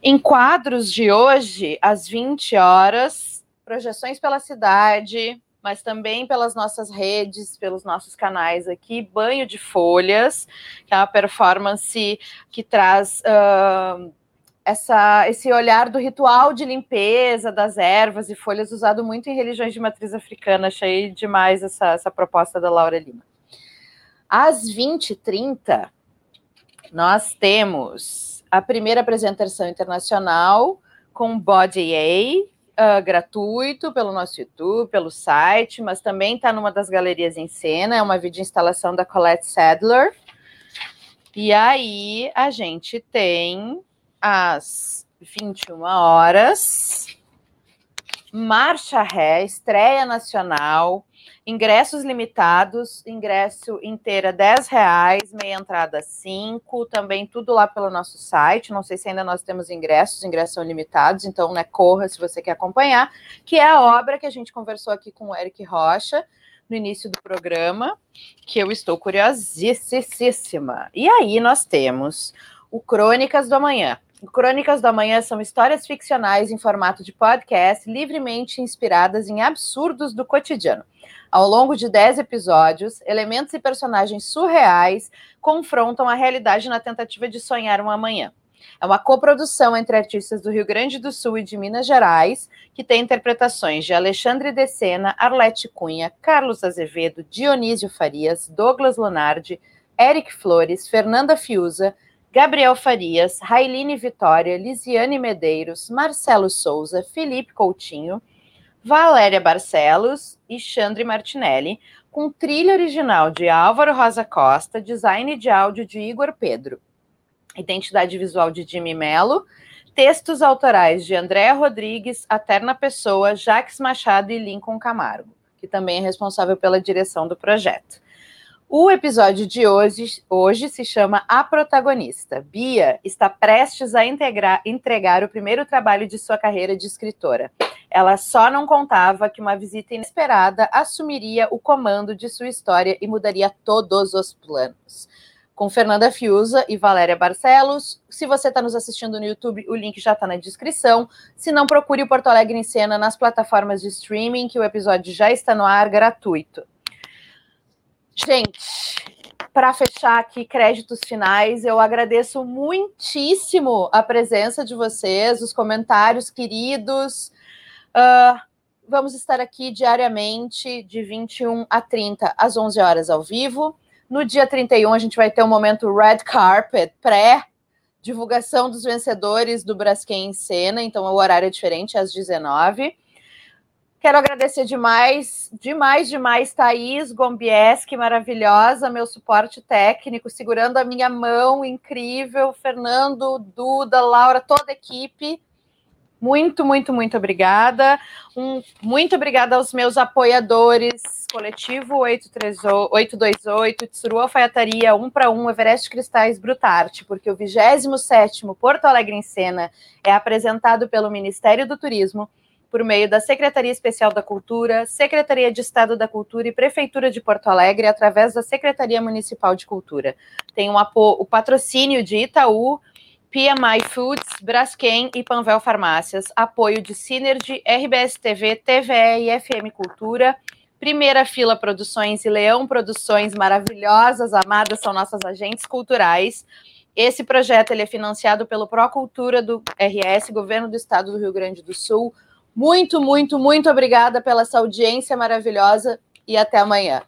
Em quadros de hoje, às 20 horas, projeções pela cidade, mas também pelas nossas redes, pelos nossos canais aqui, Banho de Folhas, que é uma performance que traz uh, essa, esse olhar do ritual de limpeza das ervas e folhas usado muito em religiões de matriz africana. Achei demais essa, essa proposta da Laura Lima. Às 20h30, nós temos a primeira apresentação internacional com Body A, uh, gratuito pelo nosso YouTube, pelo site, mas também está numa das galerias em cena, é uma vídeo instalação da Colette Sadler. E aí a gente tem às 21 horas Marcha Ré, estreia nacional, Ingressos limitados, ingresso inteira 10 reais, meia entrada 5, também tudo lá pelo nosso site. Não sei se ainda nós temos ingressos, ingressos são limitados, então né, corra se você quer acompanhar, que é a obra que a gente conversou aqui com o Eric Rocha no início do programa, que eu estou curiosíssima. E aí nós temos o Crônicas do Amanhã. Crônicas do Amanhã são histórias ficcionais em formato de podcast, livremente inspiradas em absurdos do cotidiano. Ao longo de 10 episódios, elementos e personagens surreais confrontam a realidade na tentativa de sonhar um amanhã. É uma coprodução entre artistas do Rio Grande do Sul e de Minas Gerais, que tem interpretações de Alexandre de Sena, Arlete Cunha, Carlos Azevedo, Dionísio Farias, Douglas Lunardi, Eric Flores, Fernanda Fiuza, Gabriel Farias, Railine Vitória, Lisiane Medeiros, Marcelo Souza, Felipe Coutinho, Valéria Barcelos e Xandre Martinelli, com trilha original de Álvaro Rosa Costa, design de áudio de Igor Pedro, identidade visual de Jimmy Mello, textos autorais de Andréa Rodrigues, Aterna Pessoa, Jaques Machado e Lincoln Camargo, que também é responsável pela direção do projeto. O episódio de hoje, hoje se chama A Protagonista. Bia está prestes a integrar, entregar o primeiro trabalho de sua carreira de escritora. Ela só não contava que uma visita inesperada assumiria o comando de sua história e mudaria todos os planos. Com Fernanda Fiuza e Valéria Barcelos. Se você está nos assistindo no YouTube, o link já está na descrição. Se não, procure o Porto Alegre em Cena nas plataformas de streaming, que o episódio já está no ar gratuito. Gente, para fechar aqui, créditos finais, eu agradeço muitíssimo a presença de vocês, os comentários queridos, Uh, vamos estar aqui diariamente, de 21 a 30, às 11 horas ao vivo. No dia 31, a gente vai ter um momento Red Carpet, pré divulgação dos vencedores do Braskem em cena, então o horário é diferente, às 19 Quero agradecer demais, demais, demais, Thaís Gombieski, maravilhosa, meu suporte técnico, segurando a minha mão, incrível, Fernando, Duda, Laura, toda a equipe. Muito, muito, muito obrigada. Um, muito obrigada aos meus apoiadores, Coletivo 828, Tsuru Alfaiataria, 1 para 1, Everest Cristais Brutarte, porque o 27º Porto Alegre em Cena é apresentado pelo Ministério do Turismo, por meio da Secretaria Especial da Cultura, Secretaria de Estado da Cultura e Prefeitura de Porto Alegre, através da Secretaria Municipal de Cultura. Tem um o patrocínio de Itaú, PMI Foods, Braskem e Panvel Farmácias, apoio de Synergy, RBS TV, TVE e FM Cultura, Primeira Fila Produções e Leão Produções, maravilhosas, amadas, são nossas agentes culturais. Esse projeto ele é financiado pelo Procultura do RS, Governo do Estado do Rio Grande do Sul, muito, muito, muito obrigada pela essa audiência maravilhosa e até amanhã.